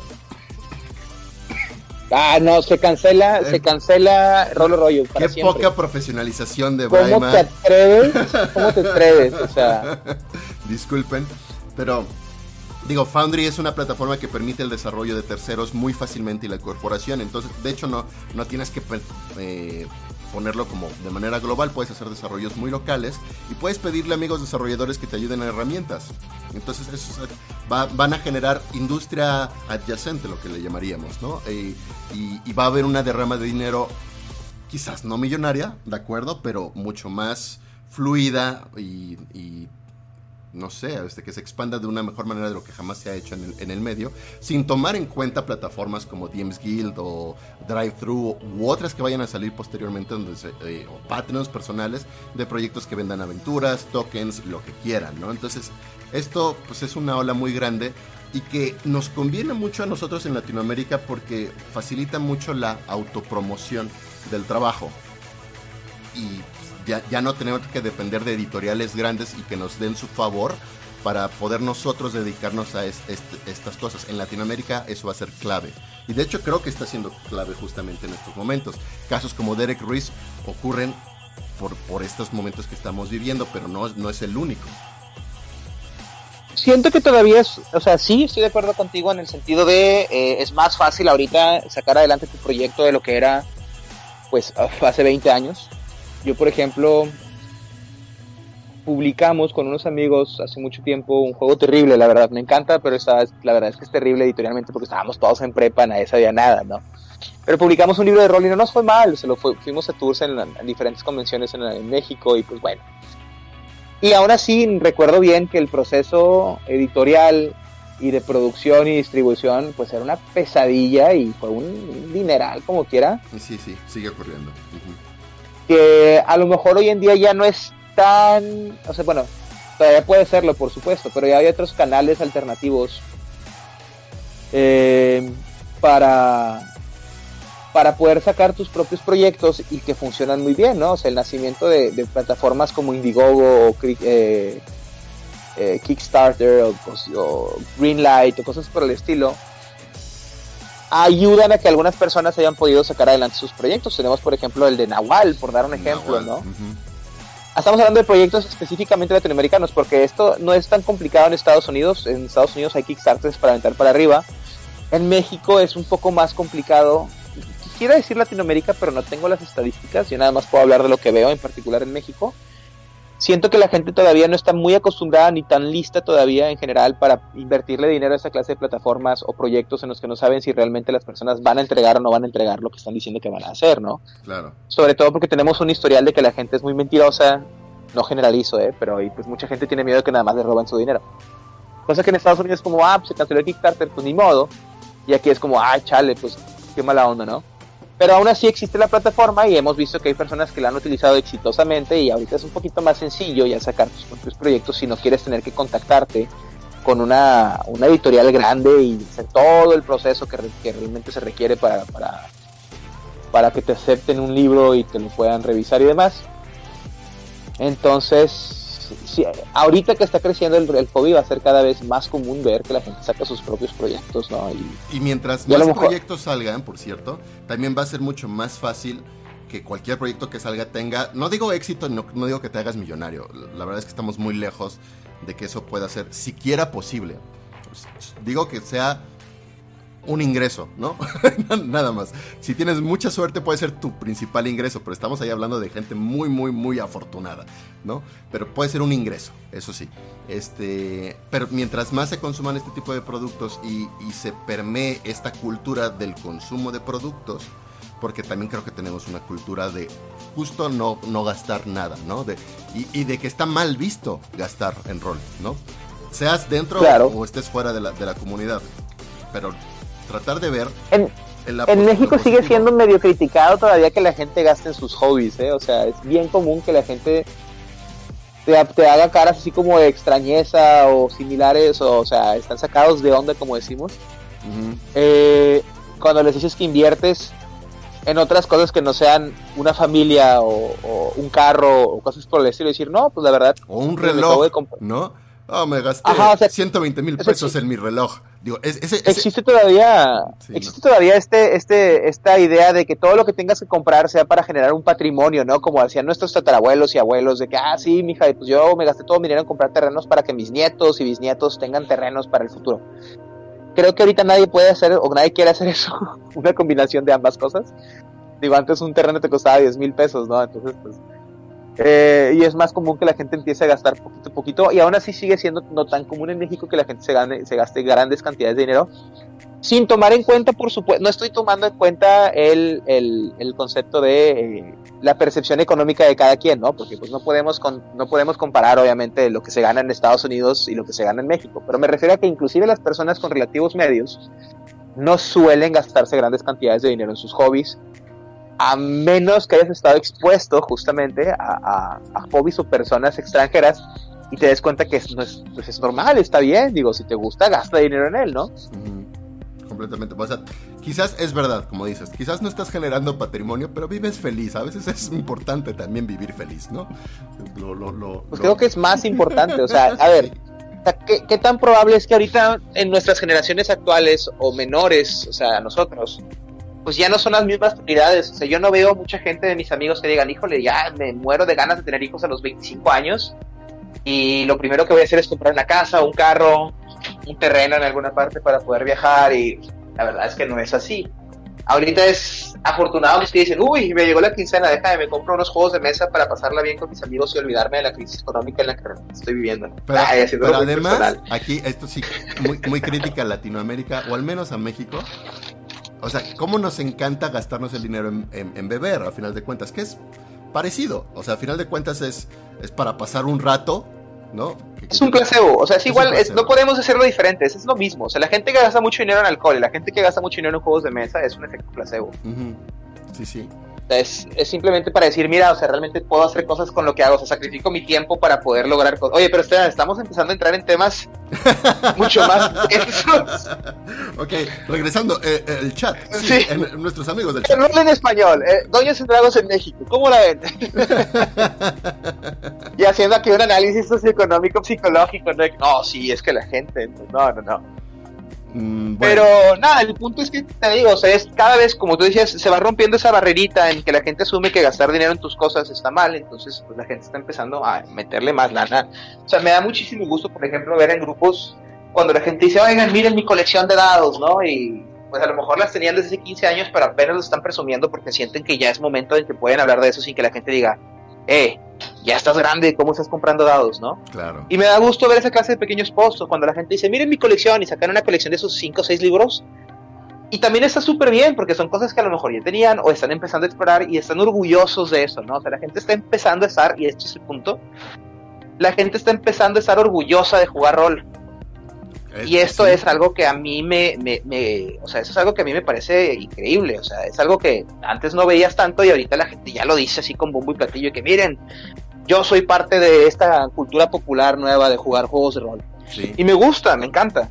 Ah, no, se cancela, se cancela Rolo Rollo. Para qué poca profesionalización de ¿Cómo te atreves? (laughs) ¿Cómo te atreves? O sea. Disculpen, pero Digo, Foundry es una plataforma que permite el desarrollo de terceros muy fácilmente y la incorporación. Entonces, de hecho, no, no tienes que eh, ponerlo como de manera global. Puedes hacer desarrollos muy locales y puedes pedirle a amigos desarrolladores que te ayuden a herramientas. Entonces, eso van a generar industria adyacente, lo que le llamaríamos, ¿no? y, va a haber una derrama de dinero, quizás no millonaria, ¿de acuerdo? Pero mucho más fluida y no sé, este, que se expanda de una mejor manera de lo que jamás se ha hecho en el, medio, sin tomar en cuenta plataformas como DMs Guild o Drive-Thru u otras que vayan a salir posteriormente, donde eh, o patrons personales de proyectos que vendan aventuras, tokens, lo que quieran, ¿no? Entonces, esto pues es una ola muy grande y que nos conviene mucho a nosotros en Latinoamérica porque facilita mucho la autopromoción del trabajo. Y ya, no tenemos que depender de editoriales grandes y que nos den su favor para poder nosotros dedicarnos a estas cosas. En Latinoamérica eso va a ser clave. Y de hecho creo que está siendo clave justamente en estos momentos. Casos como Derek Ruiz ocurren por, por estos momentos que estamos viviendo, pero no, no es el único. Siento que todavía es, o sea, sí estoy de acuerdo contigo en el sentido de eh, es más fácil ahorita sacar adelante tu proyecto de lo que era pues hace 20 años. Yo, por ejemplo, publicamos con unos amigos hace mucho tiempo un juego terrible, la verdad, me encanta, pero esta, la verdad es que es terrible editorialmente porque estábamos todos en prepa, nadie sabía nada, ¿no? Pero publicamos un libro de rol y no nos fue mal, se lo fuimos a tours en, diferentes convenciones en, México y pues bueno. Y aún así recuerdo bien que el proceso editorial y de producción y distribución pues era una pesadilla y fue un dineral como quiera. Sí, sí, sigue ocurriendo que a lo mejor hoy en día ya no es tan, o sea, bueno, todavía puede serlo, por supuesto, pero ya hay otros canales alternativos eh, para, para poder sacar tus propios proyectos y que funcionan muy bien, ¿no? O sea, el nacimiento de, plataformas como Indiegogo o eh, eh, Kickstarter o, o Greenlight o cosas por el estilo, ayudan a que algunas personas hayan podido sacar adelante sus proyectos. Tenemos, por ejemplo, el de Nahual, por dar un ejemplo, ¿no? Estamos hablando de proyectos específicamente latinoamericanos, porque esto no es tan complicado en Estados Unidos. En Estados Unidos hay Kickstarters para aventar para arriba. En México es un poco más complicado. Quisiera decir Latinoamérica, pero no tengo las estadísticas. Yo nada más puedo hablar de lo que veo, en particular en México siento que la gente todavía no está muy acostumbrada ni tan lista todavía en general para invertirle dinero a esa clase de plataformas o proyectos en los que no saben si realmente las personas van a entregar o no van a entregar lo que están diciendo que van a hacer, ¿no? Claro. Sobre todo porque tenemos un historial de que la gente es muy mentirosa, no generalizo, ¿eh? Pero y pues mucha gente tiene miedo de que nada más le roban su dinero. Cosa que en Estados Unidos es como, ah, pues se canceló el Kickstarter, pues ni modo. Y aquí es como, ah, chale, pues qué mala onda, ¿no? Pero aún así existe la plataforma y hemos visto que hay personas que la han utilizado exitosamente y ahorita es un poquito más sencillo ya sacar tus propios proyectos si no quieres tener que contactarte con una, editorial grande y hacer todo el proceso que, realmente se requiere para, para que te acepten un libro y te lo puedan revisar y demás. Entonces, ahorita que está creciendo el, el, hobby va a ser cada vez más común ver que la gente saca sus propios proyectos, ¿no? Y, mientras más proyectos salgan, por cierto, también va a ser mucho más fácil que cualquier proyecto que salga tenga, no digo éxito, no, no digo que te hagas millonario, la verdad es que estamos muy lejos de que eso pueda ser siquiera posible. Digo que sea un ingreso, ¿no? (laughs) Nada más. Si tienes mucha suerte puede ser tu principal ingreso, pero estamos ahí hablando de gente muy, muy, muy afortunada, ¿no? Pero puede ser un ingreso, eso sí. Este, pero mientras más se consuman este tipo de productos y, se permee esta cultura del consumo de productos, porque también creo que tenemos una cultura de justo no, no gastar nada, ¿no? De, y, de que está mal visto gastar en rol, ¿no? Seas dentro o estés fuera de la, de la comunidad. Pero tratar de ver. En, en México sigue siendo medio criticado todavía que la gente gaste en sus hobbies, ¿eh? O sea, es bien común que la gente te, te haga caras así como de extrañeza o similares, o, o sea, están sacados de onda, como decimos. Eh, cuando les dices que inviertes en otras cosas que no sean una familia o, un carro o cosas por el estilo, decir, no, pues la verdad. O un reloj, ¿no? Oh, me gasté 120 mil pesos en mi reloj. Digo, existe todavía, existe todavía este, este, esta idea de que todo lo que tengas que comprar sea para generar un patrimonio, ¿no? Como hacían nuestros tatarabuelos y abuelos, de que, ah, sí, mija, pues yo me gasté todo mi dinero en comprar terrenos para que mis nietos y bisnietos tengan terrenos para el futuro. Creo que ahorita nadie puede hacer, o nadie quiere hacer (laughs) eso, una combinación de ambas cosas. Digo, antes un terreno te costaba 10 mil pesos, ¿no? Entonces, pues eh, y es más común que la gente empiece a gastar poquito a poquito y aún así sigue siendo no tan común en México que la gente se, gane, se gaste grandes cantidades de dinero sin tomar en cuenta, por supuesto, no estoy tomando en cuenta el, el, concepto de eh, la percepción económica de cada quien, ¿no? Porque pues no podemos, no podemos comparar, obviamente, lo que se gana en Estados Unidos y lo que se gana en México, pero me refiero a que inclusive las personas con relativos medios no suelen gastarse grandes cantidades de dinero en sus hobbies, a menos que hayas estado expuesto justamente a, a, hobbies o personas extranjeras y te des cuenta que es, no es, pues es normal, está bien, digo, si te gusta, gasta dinero en él, ¿no? completamente. O sea, quizás es verdad, como dices, quizás no estás generando patrimonio, pero vives feliz. A veces es importante también vivir feliz, ¿no? pues creo que es más importante, o sea, (laughs) a ver. ¿Qué, tan probable es que ahorita en nuestras generaciones actuales o menores, o sea, nosotros, pues ya no son las mismas prioridades. O sea, yo no veo mucha gente de mis amigos que digan, híjole, ya me muero de ganas de tener hijos a los 25 años y lo primero que voy a hacer es comprar una casa, un carro, un terreno en alguna parte para poder viajar y la verdad es que no es así. Ahorita es afortunado los que dicen, uy, me llegó la quincena, déjame, me compro unos juegos de mesa para pasarla bien con mis amigos y olvidarme de la crisis económica en la que estoy viviendo. Pero, además, aquí, esto sí, muy, muy crítica a Latinoamérica, o al menos a México. O sea, ¿cómo nos encanta gastarnos el dinero en, beber, a final de cuentas? Que es parecido. O sea, a final de cuentas es, es para pasar un rato ¿no? Es un placebo, o sea, es, igual, no podemos hacerlo diferente, es lo mismo. O sea, la gente que gasta mucho dinero en alcohol y la gente que gasta mucho dinero en juegos de mesa es un efecto placebo. Sí, sí. Es, simplemente para decir, mira, o sea, realmente puedo hacer cosas con lo que hago, o sea, sacrifico mi tiempo para poder lograr cosas. Oye, pero estamos empezando a entrar en temas (laughs) mucho más ok, regresando, eh, eh, el chat, sí, nuestros amigos del chat. En español, eh, Doñas Dragos en México, ¿cómo la ven? (laughs) y haciendo aquí un análisis socioeconómico, psicológico, no, no sí, es que la gente, no, no, no. Mm, Pero nada, el punto es que te digo, o sea, es cada vez, como tú decías, se va rompiendo esa barrerita en que la gente asume que gastar dinero en tus cosas está mal, entonces pues la gente está empezando a meterle más lana. O sea, me da muchísimo gusto, por ejemplo, ver en grupos cuando la gente dice, oigan, miren mi colección de dados, ¿no? Y pues a lo mejor las tenían desde hace 15 años, pero apenas lo están presumiendo porque sienten que ya es momento en que pueden hablar de eso sin que la gente diga, eh, ya estás grande, ¿cómo estás comprando dados, no? Claro. Y me da gusto ver esa clase de pequeños posts cuando la gente dice, miren mi colección y sacan una colección de esos 5 o 6 libros. Y también está súper bien porque son cosas que a lo mejor ya tenían o están empezando a explorar y están orgullosos de eso, ¿no? O sea, la gente está empezando a estar, y este es el punto, la gente está empezando a estar orgullosa de jugar rol y esto es algo que a mí me, me, o sea, eso es algo que a mí me parece increíble, o sea, es algo que antes no veías tanto y ahorita la gente ya lo dice así con bombo y platillo, que miren, yo soy parte de esta cultura popular nueva de jugar juegos de rol. Y me gusta, me encanta.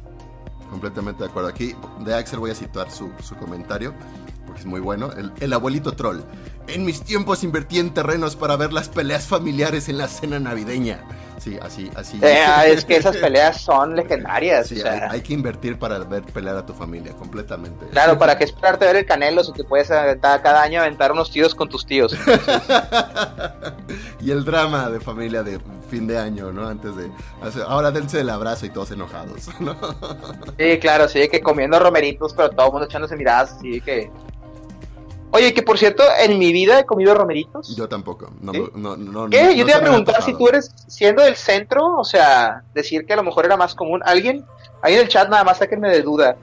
Completamente de acuerdo. Aquí de Axel voy a situar su, comentario, porque es muy bueno. El, el abuelito troll. En mis tiempos invertí en terrenos para ver las peleas familiares en la cena navideña. Sí, así, así. Eh, ah, es que esas peleas son legendarias. hay, que invertir para ver pelear a tu familia, completamente. Claro, para que esperarte ver el Canelo si te puedes aventar cada año aventar unos tíos con tus tíos. (laughs) y el drama de familia de fin de año, ¿no? Antes de. Ahora dense el abrazo y todos enojados, (laughs) ¿no? Sí, claro, sí, que comiendo romeritos, pero todo el mundo echándose miradas, así que. Oye, que por cierto, en mi vida he comido romeritos. Yo tampoco. No, ¿Qué? Yo te iba a preguntar si tú eres, siendo del centro, o sea, decir que a lo mejor era más común. ¿Alguien? Ahí en el chat nada más sáquenme de duda.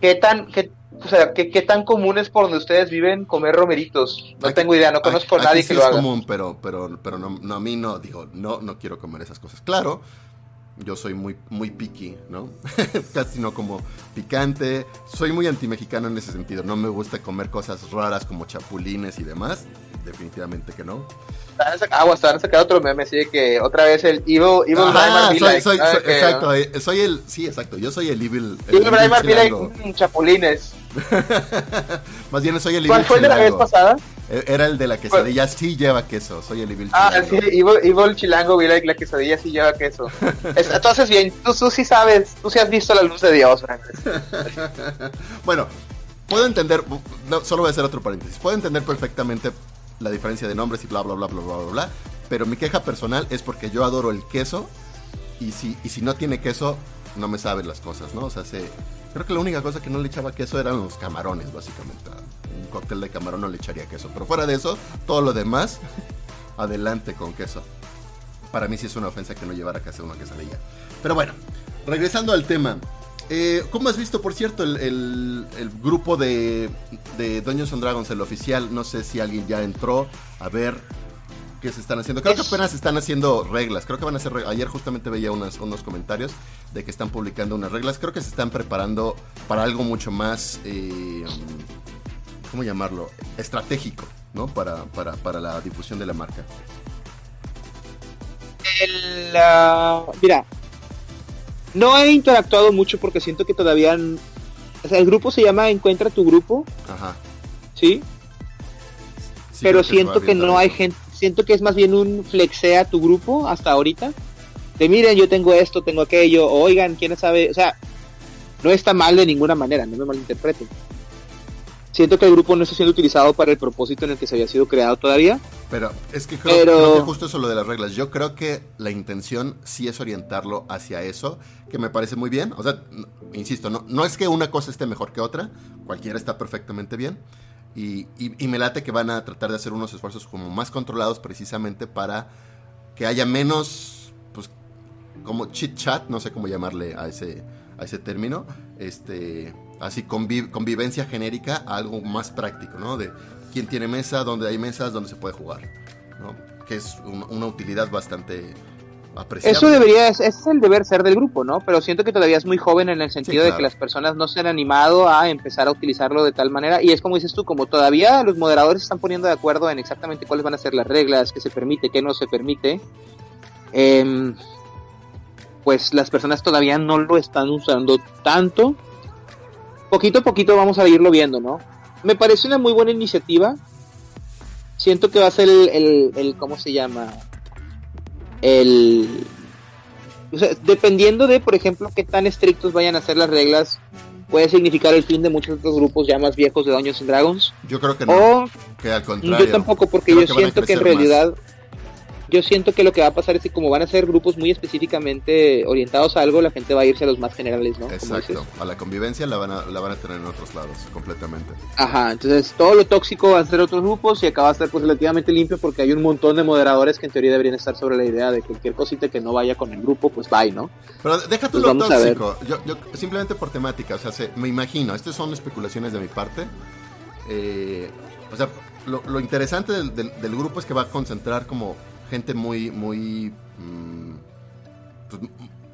¿Qué tan, qué, o sea, ¿qué, ¿qué, tan común es por donde ustedes viven comer romeritos? No tengo idea, no conozco a nadie que lo haga. es común, pero, pero, pero no, no, a mí no, digo, no, no quiero comer esas cosas. Claro, yo soy muy, muy picky, ¿no? (laughs) Casi no como picante. Soy muy antimexicano en ese sentido. No me gusta comer cosas raras como chapulines y demás. Definitivamente que no. Agua, estaban sacando otro meme, así que otra vez el Evil, evil ah, soy, soy, soy, Exacto, eh, soy el, sí, exacto, yo soy el Evil. El evil Braimar like chapulines. (laughs) Más bien soy el Evil ¿Cuál fue el de la vez pasada? E-, era el de la quesadilla, sí lleva queso, soy el Evil Ah, sí, Evil, Chilango, vi la quesadilla sí lleva queso. (laughs) Entonces bien, tú, tú, sí sabes, tú sí has visto la luz de Dios, (laughs) bueno, puedo entender, solo voy a hacer otro paréntesis, puedo entender perfectamente la diferencia de nombres y bla, bla, bla, bla, bla, bla, bla, pero mi queja personal es porque yo adoro el queso y si, y si no tiene queso, no me saben las cosas, ¿no? O sea, se, creo que la única cosa que no le echaba queso eran los camarones, básicamente un cóctel de camarón no le echaría queso. Pero fuera de eso, todo lo demás, adelante con queso. Para mí sí es una ofensa que no llevara casi una quesadilla. Pero bueno, regresando al tema. Eh, ¿Cómo has visto, por cierto, el, el, grupo de, de Dungeons and Dragons, el oficial? No sé si alguien ya entró a ver qué se están haciendo. Creo que apenas están haciendo reglas. Creo que van a hacer. Ayer justamente veía unos comentarios de que están publicando unas reglas. Creo que se están preparando para algo mucho más. Eh, ¿Cómo llamarlo? Estratégico, ¿no? Para, para, para la difusión de la marca. El, mira, no he interactuado mucho porque siento que todavía. O sea, el grupo se llama Encuentra tu grupo. Ajá. ¿Sí? Pero siento que no hay gente. Siento que es más bien un flexea tu grupo hasta ahorita. De miren, yo tengo esto, tengo aquello. oigan, quién sabe. O sea, no está mal de ninguna manera, no me malinterpreten siento que el grupo no está siendo utilizado para el propósito en el que se había sido creado todavía. Pero es que creo, que justo eso lo de las reglas. Yo creo que la intención sí es orientarlo hacia eso, que me parece muy bien. O sea, insisto, no, no es que una cosa esté mejor que otra, cualquiera está perfectamente bien. Y, y, me late que van a tratar de hacer unos esfuerzos como más controlados precisamente para que haya menos, pues, como chit chat, no sé cómo llamarle a ese, a ese término, este así convivencia genérica a algo más práctico, ¿no? De quién tiene mesa, dónde hay mesas, dónde se puede jugar, ¿no? Que es una utilidad bastante apreciable. Eso debería, ese es el deber ser del grupo, ¿no? Pero siento que todavía es muy joven en el sentido de que las personas no se han animado a empezar a utilizarlo de tal manera. Y es como dices tú, como todavía los moderadores están poniendo de acuerdo en exactamente cuáles van a ser las reglas, qué se permite, qué no se permite. Em, pues las personas todavía no lo están usando tanto poquito a poquito vamos a irlo viendo, ¿no? Me parece una muy buena iniciativa. Siento que va a ser el, el, ¿cómo se llama? El... O sea, dependiendo de, por ejemplo, qué tan estrictos vayan a ser las reglas, puede significar el fin de muchos otros grupos ya más viejos de Dungeons and Dragons. Yo creo que no. O, que al contrario. Yo tampoco, porque yo siento que en realidad yo siento que lo que va a pasar es que como van a ser grupos muy específicamente orientados a algo, la gente va a irse a los más generales, ¿no? Exacto, a la convivencia la van a, la van a tener en otros lados, completamente. Ajá, entonces todo lo tóxico va a ser otros grupos y acaba de ser pues relativamente limpio porque hay un montón de moderadores que en teoría deberían estar sobre la idea de que cualquier cosita que no vaya con el grupo, pues bye, ¿no? Pero deja tú lo tóxico, yo, yo, simplemente por temática, o sea, me imagino, estas son especulaciones de mi parte, eh, o sea, lo, interesante del grupo es que va a concentrar como gente muy, muy, mm, pues,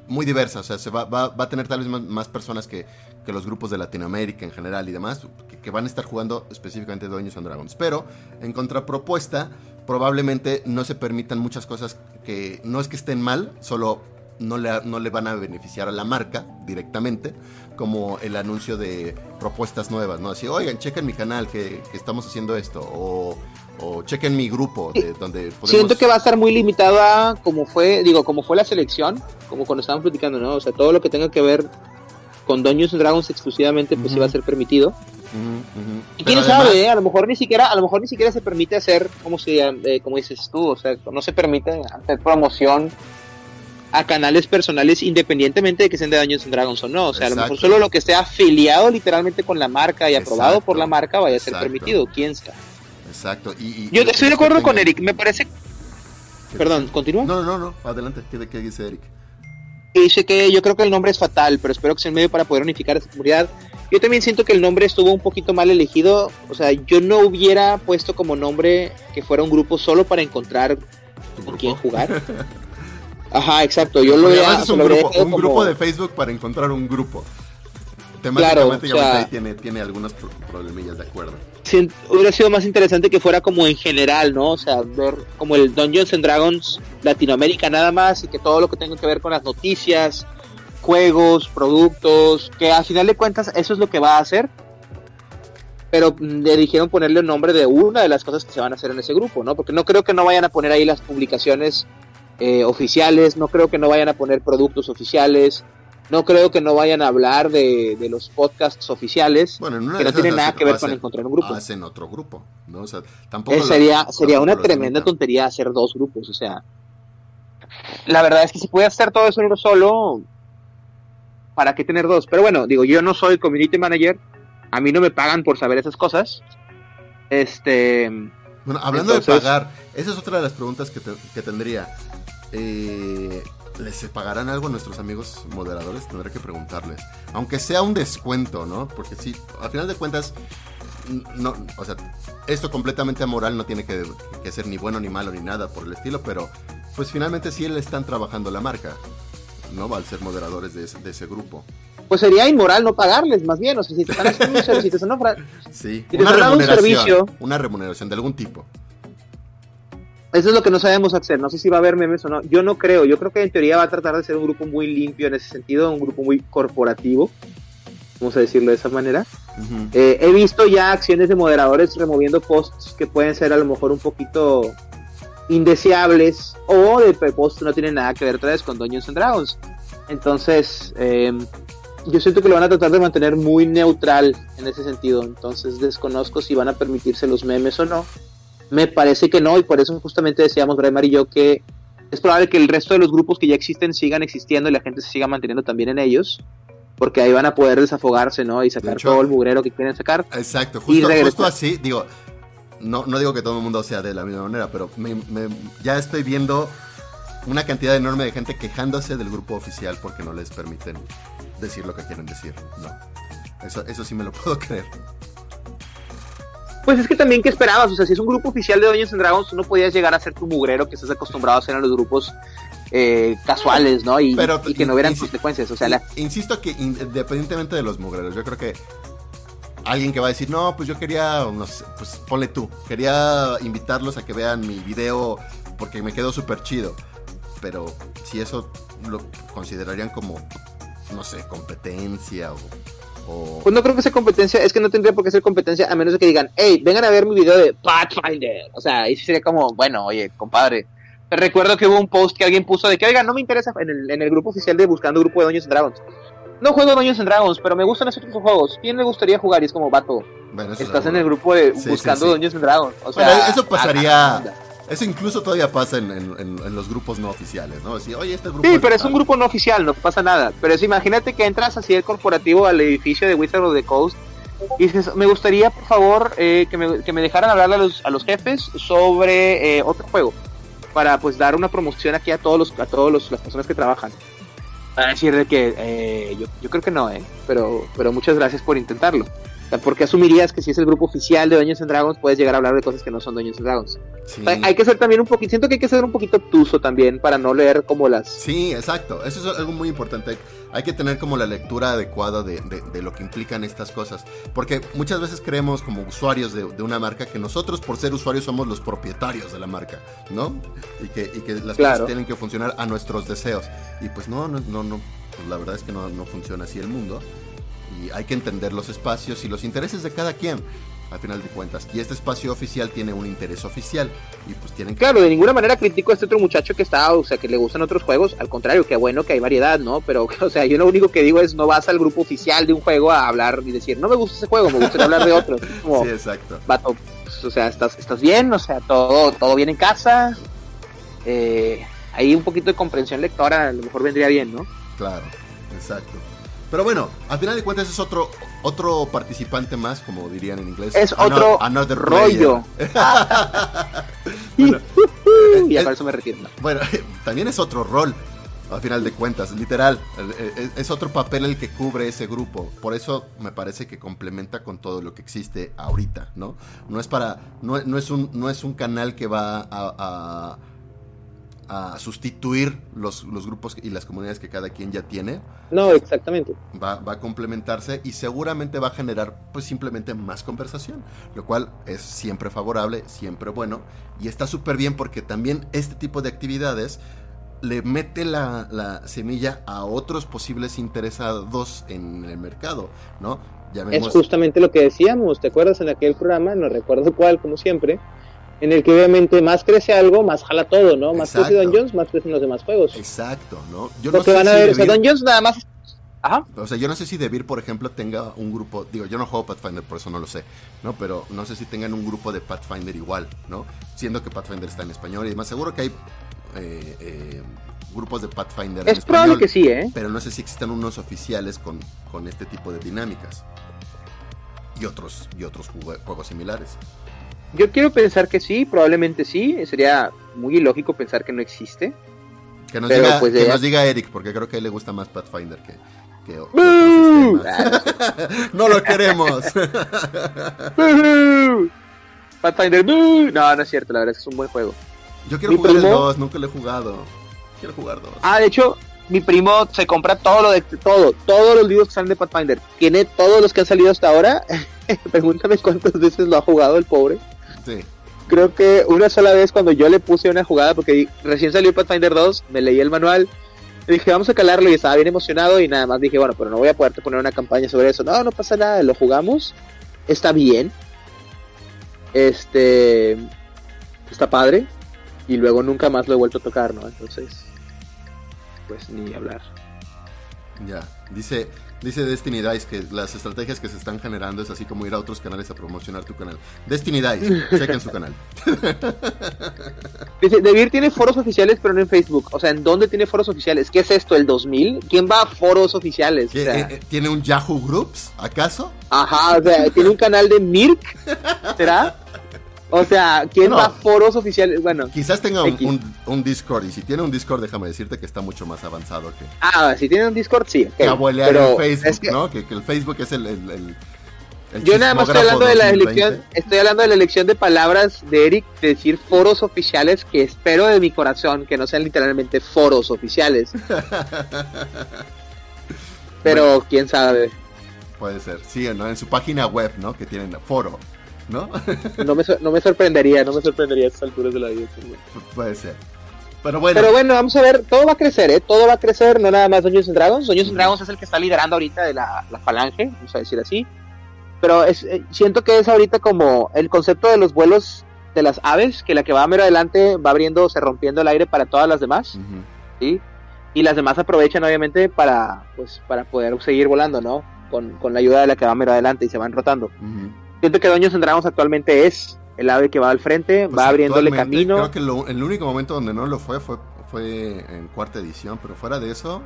muy diversa. O sea, se va, va, va a tener tal vez más, personas que, que, los grupos de Latinoamérica en general y demás, que, van a estar jugando específicamente Dungeons and Dragons. Pero, en contrapropuesta, probablemente no se permitan muchas cosas que no es que estén mal, solo no le, no le van a beneficiar a la marca directamente, como el anuncio de propuestas nuevas, ¿no? Así, oigan, chequen mi canal que, que estamos haciendo esto, o o chequen mi grupo de, donde siento que va a estar muy limitado a como fue digo como fue la selección como cuando estábamos platicando no o sea todo lo que tenga que ver con Dungeons Dragons exclusivamente pues iba a ser permitido. Y quién sabe eh, a lo mejor ni siquiera a lo mejor ni siquiera se permite hacer como se eh, como dices tú o sea no se permite hacer promoción a canales personales independientemente de que sean de Dungeons Dragons o no. O sea, a lo mejor solo lo que esté afiliado literalmente con la marca y aprobado por la marca vaya a ser permitido, quién sabe. Exacto. Y, Yo estoy de acuerdo con Eric, me parece... Perdón, ¿continúa? No, no, no, adelante, ¿qué, qué dice Eric? Dice que yo creo que el nombre es fatal, pero espero que sea el medio para poder unificar esta comunidad. Yo también siento que el nombre estuvo un poquito mal elegido. O sea, yo no hubiera puesto como nombre que fuera un grupo solo para encontrar con quién jugar. (laughs) Ajá, exacto. Yo lo veía. un, grupo, un grupo de Facebook para encontrar un grupo. Temáticamente claro, tiene, tiene algunos problemillas, de acuerdo. hubiera sido más interesante que fuera como en general, ¿no? O sea, ver como el Dungeons and Dragons Latinoamérica nada más y que todo lo que tenga que ver con las noticias, juegos, productos, que al final de cuentas eso es lo que va a hacer. Pero le dijeron ponerle el nombre de una de las cosas que se van a hacer en ese grupo, ¿no? Porque no creo que no vayan a poner ahí las publicaciones eh, oficiales, no creo que no vayan a poner productos oficiales, no creo que no vayan a hablar de, los podcasts oficiales que no tienen nada que ver con encontrar un grupo. Hacen otro grupo, ¿no? O sea, tampoco eh, sería sería una tremenda tontería hacer dos grupos, o sea, la verdad es que si puede hacer todo eso en uno solo, ¿para qué tener dos? Pero bueno, digo, yo no soy community manager, a mí no me pagan por saber esas cosas. Este. Bueno, hablando de pagar, esa es otra de las preguntas que, que tendría. Eh, ¿les pagarán algo a nuestros amigos moderadores? Tendré que preguntarles. Aunque sea un descuento, ¿no? Porque sí, al final de cuentas, no, o sea, esto completamente amoral no tiene que, ser ni bueno ni malo ni nada por el estilo, pero pues finalmente sí le están trabajando la marca, ¿no? Al ser moderadores de ese, grupo. Pues sería inmoral no pagarles, más bien, o sea, si te están haciendo un (laughs) servicio, si sí, una remuneración, una remuneración de algún tipo. Eso es lo que no sabemos hacer. No sé si va a haber memes o no. Yo no creo. Yo creo que en teoría va a tratar de ser un grupo muy limpio en ese sentido, un grupo muy corporativo. Vamos a decirlo de esa manera. Eh, he visto ya acciones de moderadores removiendo posts que pueden ser a lo mejor un poquito indeseables o de posts que no tienen nada que ver otra vez con Dungeons and Dragons. Entonces, em, yo siento que lo van a tratar de mantener muy neutral en ese sentido. Entonces, desconozco si van a permitirse los memes o no. Me parece que no, y por eso justamente decíamos, Braimar y yo, que es probable que el resto de los grupos que ya existen sigan existiendo y la gente se siga manteniendo también en ellos porque ahí van a poder desafogarse, ¿no? Y sacar todo el mugrero que quieren sacar. Exacto, justo, así, digo, no, no digo que todo el mundo sea de la misma manera, pero ya estoy viendo una cantidad enorme de gente quejándose del grupo oficial porque no les permiten decir lo que quieren decir. No, eso, eso sí me lo (laughs) puedo creer. Pues es que también, ¿qué esperabas? O sea, si es un grupo oficial de Doños en Dragons, tú no podías llegar a ser tu mugrero que estás acostumbrado a hacer en los grupos eh, casuales, ¿no? Y, que no hubieran consecuencias. O sea, insisto que independientemente de los mugreros, yo creo que alguien que va a decir, no, pues yo quería, no sé, pues ponle tú, quería invitarlos a que vean mi video porque me quedó súper chido. Pero si eso lo considerarían como, no sé, competencia o pues no creo que sea competencia, es que no tendría por qué ser competencia a menos de que digan, hey, vengan a ver mi video de Pathfinder. O sea, ahí sería como, bueno, oye, compadre. Recuerdo que hubo un post que alguien puso de que, oiga, no me interesa en el, en el grupo oficial de Buscando Grupo de Dungeons Dragons. No juego Dungeons Dragons, pero me gustan esos otros juegos. ¿Quién le gustaría jugar? Y es como, vato, estás en el grupo de Buscando sí, Dragons. O sea, eso pasaría... Eso incluso todavía pasa en, los grupos no oficiales, ¿no? Este sí, pero es un grupo no oficial, no pasa nada. Pero es, imagínate que entras así el corporativo al edificio de Wizard of the Coast y dices, me gustaría, por favor, eh, que, me, que, me, dejaran hablarle a los, a los jefes sobre eh, otro juego. Para, pues, dar una promoción aquí a todos los a todos las personas que trabajan. Para decir de que eh, yo, yo creo que no, ¿eh? Pero, pero muchas gracias por intentarlo porque asumirías que si es el grupo oficial de Dungeons and Dragons puedes llegar a hablar de cosas que no son Dungeons and Dragons. hay que ser también un poquito, siento que hay que ser un poquito obtuso también para no leer como las... Sí, exacto, eso es algo muy importante. Hay que tener como la lectura adecuada de, lo que implican estas cosas, porque muchas veces creemos como usuarios de, una marca que nosotros por ser usuarios somos los propietarios de la marca, ¿no? Y que, las cosas tienen que funcionar a nuestros deseos. Y pues no, no, no, no pues la verdad es que no, no funciona así el mundo y hay que entender los espacios y los intereses de cada quien al final de cuentas. Y este espacio oficial tiene un interés oficial y pues tienen Claro, de ninguna manera critico a este otro muchacho que está, o sea, que le gustan otros juegos, al contrario, que bueno que hay variedad, ¿no? Pero, (laughs) o sea, yo lo único que digo es no vas al grupo oficial de un juego a hablar y decir, no me gusta ese juego, me gusta hablar de otro. sí, exacto. Vato, pues, o sea, estás, estás bien, o sea, todo, todo bien en casa. Eh, ahí un poquito de comprensión lectora a lo mejor vendría bien, ¿no? Claro, exacto. Pero bueno, al final de cuentas es otro otro participante más, como dirían en inglés. Es otro rollo. (laughs) (laughs) y a eso me retiro. Bueno, (laughs) también es otro rol, al final de cuentas, literal. Es otro papel el que cubre ese grupo. Por eso me parece que complementa con todo lo que existe ahorita, ¿no? No es para. No, es, un, no es un canal que va a a sustituir los, los, grupos y las comunidades que cada quien ya tiene. No, exactamente. Va, va, a complementarse y seguramente va a generar pues simplemente más conversación, lo cual es siempre favorable, siempre bueno y está súper bien porque también este tipo de actividades le mete la, la, semilla a otros posibles interesados en el mercado, ¿no? Es justamente lo que decíamos, ¿te acuerdas en aquel programa? No recuerdo cuál, como siempre, en el que obviamente más crece algo, más jala todo, ¿no? Más crece Don Jones, más crecen los demás juegos. Exacto, ¿no? Yo no sé van a ver, o sea, Don Jones nada más... Ajá. O sea, yo no sé si Debir, por ejemplo, tenga un grupo, digo, yo no juego Pathfinder, por eso no lo sé, ¿no? Pero no sé si tengan un grupo de Pathfinder igual, ¿no? Siendo que Pathfinder está en español y además seguro que hay eh, eh, grupos de Pathfinder es probable que sí, ¿eh? Pero no sé si existen unos oficiales con, con este tipo de dinámicas. Y otros, y otros juegos similares. Yo quiero pensar que sí, probablemente sí, sería muy ilógico pensar que no existe. Que nos, diga, pues que nos diga Eric, porque creo que a él le gusta más Pathfinder que, que, (laughs) no lo queremos. (laughs) Pathfinder, no, no es cierto, la verdad es que es un buen juego. Yo quiero jugar el 2, nunca lo he jugado. Quiero jugar 2. Ah, de hecho, mi primo se compra todo lo de todo, todos los libros que salen de Pathfinder. Tiene todos los que han salido hasta ahora. (laughs) Pregúntame cuántas veces lo ha jugado el pobre. Sí. Creo que una sola vez cuando yo le puse una jugada, porque recién salió Pathfinder 2, me leí el manual, le dije, vamos a calarlo y estaba bien emocionado y nada más dije, bueno, pero no voy a poderte poner una campaña sobre eso. No, no pasa nada, lo jugamos, está bien. Este, está padre. Y luego nunca más lo he vuelto a tocar, ¿no? Entonces, pues ni hablar. Ya, dice, dice Destiny Dice que las estrategias que se están generando es así como ir a otros canales a promocionar tu canal. Destiny Dice, (laughs) chequen su canal. Dice, Devir tiene foros oficiales, pero no en Facebook. O sea, ¿en dónde tiene foros oficiales? ¿Qué es esto, el 2000? ¿Quién va a foros oficiales? Eh, eh, ¿Tiene un Yahoo Groups, acaso? Ajá, o sea, ¿tiene un canal de Mirk? ¿Será? O sea, ¿quién va a foros oficiales? Bueno. Quizás tenga un, Discord, y si tiene un Discord, déjame decirte que está mucho más avanzado que. Ah, si tiene un Discord, sí. Que abuelear en Facebook, ¿no? Que, el Facebook es el. el, yo nada más estoy hablando de la elección, estoy hablando de la elección de palabras de Eric, de decir foros oficiales que espero de mi corazón que no sean literalmente foros oficiales. (laughs) Pero quién sabe. Puede ser, sí, ¿no? En su página web, ¿no? Que tienen foro. ¿No? no, me, no me sorprendería, no me sorprendería a estas alturas de la vida. Puede ser. Pero bueno. Pero bueno, vamos a ver, todo va a crecer, ¿eh? Todo va a crecer, no nada más Dungeons Dragons. Dungeons Dragons es el que está liderando ahorita de la, falange, vamos a decir así. Pero es, eh, siento que es ahorita como el concepto de los vuelos de las aves, que la que va a mero adelante va abriendo, se rompiendo el aire para todas las demás, ¿sí? Y las demás aprovechan obviamente para, pues, para poder seguir volando, ¿no? Con, con la ayuda de la que va mero adelante y se van rotando. Siento que Doños Dragons actualmente es el ave que va al frente, pues va abriéndole camino. Creo que el único momento donde no lo fue, fue fue en cuarta edición, pero fuera de eso.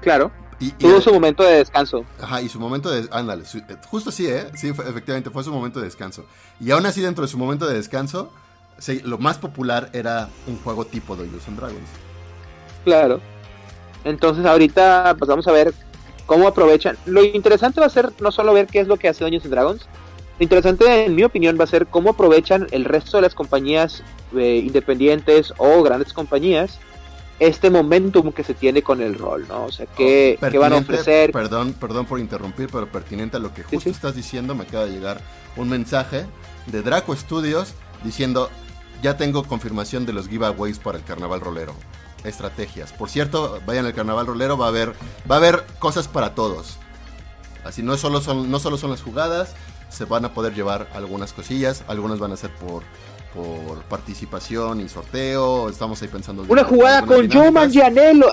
Claro. Y, tuvo su momento de descanso. Ajá, y su momento de. Ándale, eh, justo sí, ¿eh? Sí, efectivamente, fue su momento de descanso. Y aún así, dentro de su momento de descanso, lo más popular era un juego tipo Dungeons and Dragons. Claro. Entonces, ahorita, pues vamos a ver cómo aprovechan. Lo interesante va a ser no solo ver qué es lo que hace Dungeons and Dragons, interesante, en mi opinión, va a ser cómo aprovechan el resto de las compañías eh, independientes o grandes compañías este momentum que se tiene con el rol, ¿no? O sea, ¿qué, van a ofrecer? Perdón, perdón por interrumpir, pero pertinente a lo que justo estás diciendo, me acaba de llegar un mensaje de Draco Studios diciendo, ya tengo confirmación de los giveaways para el carnaval rolero. Estrategias. Por cierto, vayan al carnaval rolero, va a haber, va a haber cosas para todos. Así no solo son, no solo son las jugadas, se van a poder llevar algunas cosillas, algunas van a ser por por participación y sorteo, estamos ahí pensando... Una jugada con Joe Manganiello. (laughs)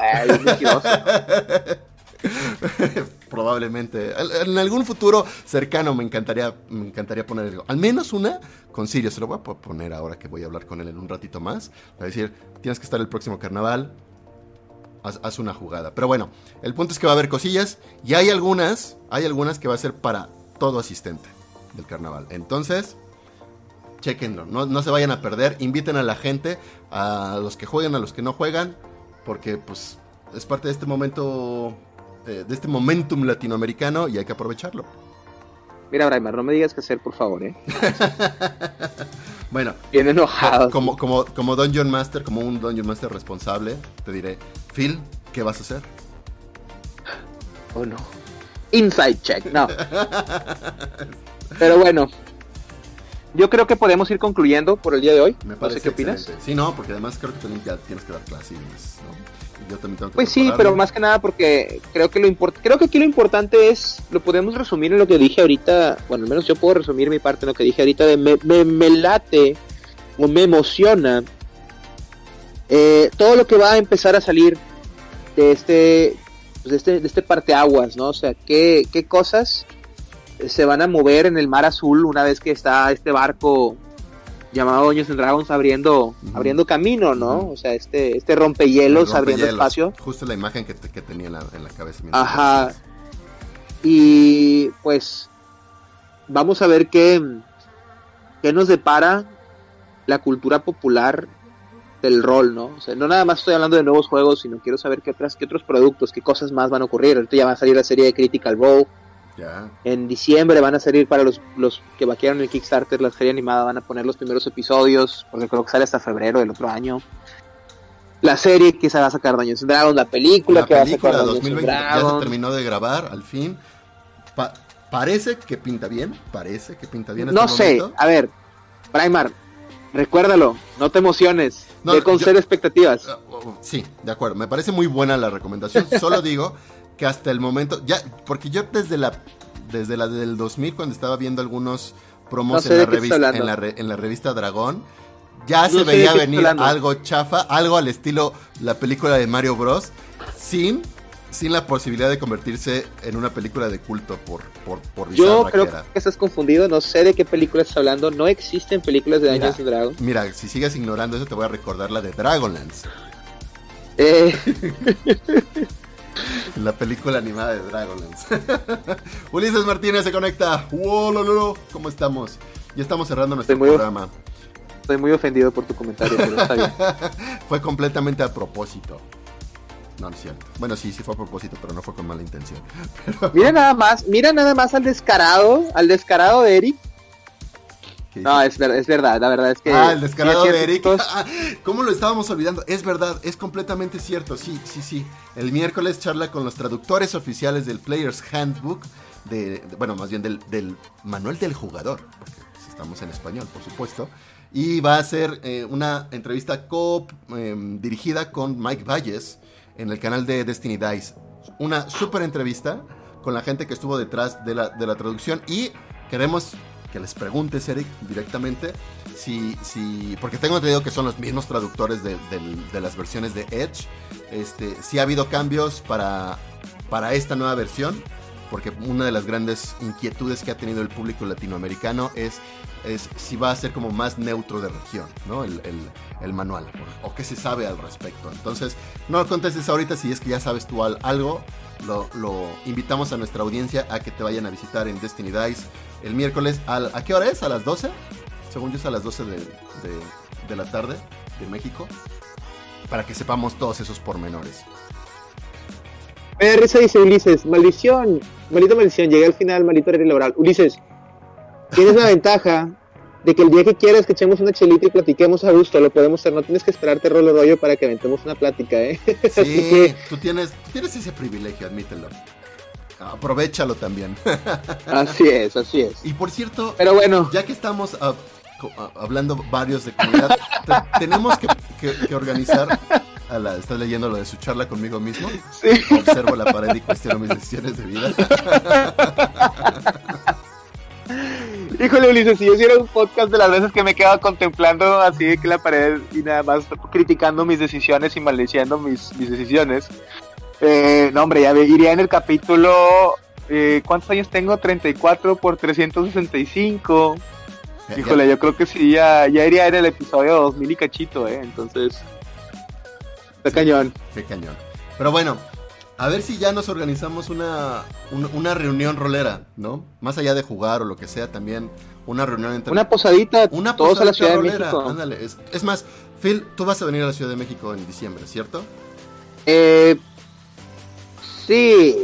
Probablemente. En algún futuro cercano me encantaría, me encantaría poner Al menos una con Sirio. Se lo voy a poner ahora que voy a hablar con él en un ratito más. a decir, tienes que estar el próximo carnaval. Haz, haz, una jugada. Pero bueno, el punto es que va a haber cosillas. Y hay algunas, hay algunas que va a ser para todo asistente del carnaval. Entonces, chequenlo, no, se vayan a perder, inviten a la gente, a los que juegan, a los que no juegan, porque pues es parte de este momento, eh, de este momentum latinoamericano y hay que aprovecharlo. Mira, Braimar, no me digas qué hacer, por favor, ¿eh? (laughs) bueno. Bien enojado. Como, como, como Dungeon Master, como un Dungeon Master responsable, te diré, Phil, ¿qué vas a hacer? Oh, no. Inside check, no. (laughs) Pero bueno, yo creo que podemos ir concluyendo por el día de hoy. Me no sé qué opinas. Sí, no, porque además creo que también ya tienes que dar clases, Yo también tengo que pues sí, pero más que nada porque creo que lo creo que aquí lo importante es, lo podemos resumir en lo que dije ahorita, bueno, al menos yo puedo resumir mi parte en lo que dije ahorita de me, me, late o me emociona eh, todo lo que va a empezar a salir de este, pues de este, de este parteaguas, ¿no? O sea, qué, qué cosas se van a mover en el mar azul una vez que está este barco llamado Dungeons and Dragons abriendo, abriendo camino, ¿no? O sea, este, este rompehielos, abriendo espacio. Justo la imagen que, tenía en la, cabeza. Ajá. Y pues vamos a ver qué, qué nos depara la cultura popular del rol, ¿no? O sea, no nada más estoy hablando de nuevos juegos, sino quiero saber qué otras, qué otros productos, qué cosas más van a ocurrir. Ahorita ya va a salir la serie de Critical Role. En diciembre van a salir para los, los que vaquearon el Kickstarter, la serie animada, van a poner los primeros episodios, porque creo que sale hasta febrero del otro año. La serie que se va a sacar Dungeons Dragons, la película que va a sacar Dungeons Ya se terminó de grabar, al fin. parece que pinta bien, parece que pinta bien. no sé, a ver, Primar, recuérdalo, no te emociones, no, con ser expectativas. Uh, uh, uh, sí, de acuerdo, me parece muy buena la recomendación, (laughs) solo digo que hasta el momento, ya, porque yo desde la, desde la del 2000, cuando estaba viendo algunos promos en, la revista, en, la en la revista Dragón, ya se veía venir algo chafa, algo al estilo la película de Mario Bros. Sin, sin la posibilidad de convertirse en una película de culto por, por, por Yo creo que, estás confundido, no sé de qué película estás hablando, no existen películas de Dungeons Dragons. Mira, si sigues ignorando eso te voy a recordar la de Dragonlance. Eh. (laughs) la película animada de Dragonlance. (laughs) Ulises Martínez se conecta. Wow, ¿Cómo estamos? Ya estamos cerrando nuestro programa. Estoy muy ofendido por tu comentario, pero está bien. (laughs) fue completamente a propósito. No, no es cierto. Bueno, sí, sí fue a propósito, pero no fue con mala intención. (laughs) Mira nada más, mira nada más al descarado, al descarado de Eric. No, es, es, verdad, la verdad es que... Ah, el descarado de Eric. (laughs) Ah, ¿Cómo lo estábamos olvidando? Es verdad, es completamente cierto, sí, sí, sí. El miércoles charla con los traductores oficiales del Player's Handbook, de, bueno, más bien del, del, manual del jugador, porque estamos en español, por supuesto. Y va a ser eh, una entrevista co em, dirigida con Mike Valles en el canal de Destiny Dice. Una súper entrevista con la gente que estuvo detrás de la, de la traducción y queremos que les preguntes, Eric, directamente, si, si, porque tengo entendido que son los mismos traductores de, las versiones de Edge, este, si ha habido cambios para, para esta nueva versión, porque una de las grandes inquietudes que ha tenido el público latinoamericano es, es si va a ser como más neutro de región, ¿no? El, el, manual, o, qué se sabe al respecto. Entonces, no contestes ahorita si es que ya sabes tú algo, lo, lo invitamos a nuestra audiencia a que te vayan a visitar en Destiny Dice el miércoles. ¿A qué hora es? ¿A las 12? Según yo es a las 12 de, la tarde de México. Para que sepamos todos esos pormenores. risa dice Ulises, maldición, maldita maldición, llegué al final, maldito horario laboral. Ulises, tienes la (laughs) ventaja de que el día que quieras que echemos una chelita y platiquemos a gusto, lo podemos hacer, no tienes que esperarte rolo rollo para que aventemos una plática, ¿eh? (laughs) Sí, tú, tienes, tú tienes ese privilegio, admítelo aprovechalo también. (laughs) así es, así es. Y por cierto, pero bueno, ya que estamos ah, ah, hablando varios de comunidad, tenemos que, organizar. A la, ¿Estás leyendo lo de su charla conmigo mismo? Sí. Observo la pared y cuestiono mis decisiones de vida. (laughs) Híjole, Ulises, si yo hiciera un podcast de las veces que me he quedado contemplando así que la pared y nada más criticando mis decisiones y maldiciendo mis, mis decisiones, eh, no, hombre, ya iría en el capítulo. Eh, ¿Cuántos años tengo? 34 por 365. Híjole, yo creo que sí, ya, ya iría en el episodio 2000 y cachito, ¿eh? Entonces. Qué cañón. Qué cañón. Pero bueno, a ver si ya nos organizamos una, una, reunión rolera, ¿no? Más allá de jugar o lo que sea, también una reunión entre... Una posadita, una todos a la Ciudad de México. Ándale, es, es, más, Phil, tú vas a venir a la Ciudad de México en diciembre, ¿cierto? Eh, Sí,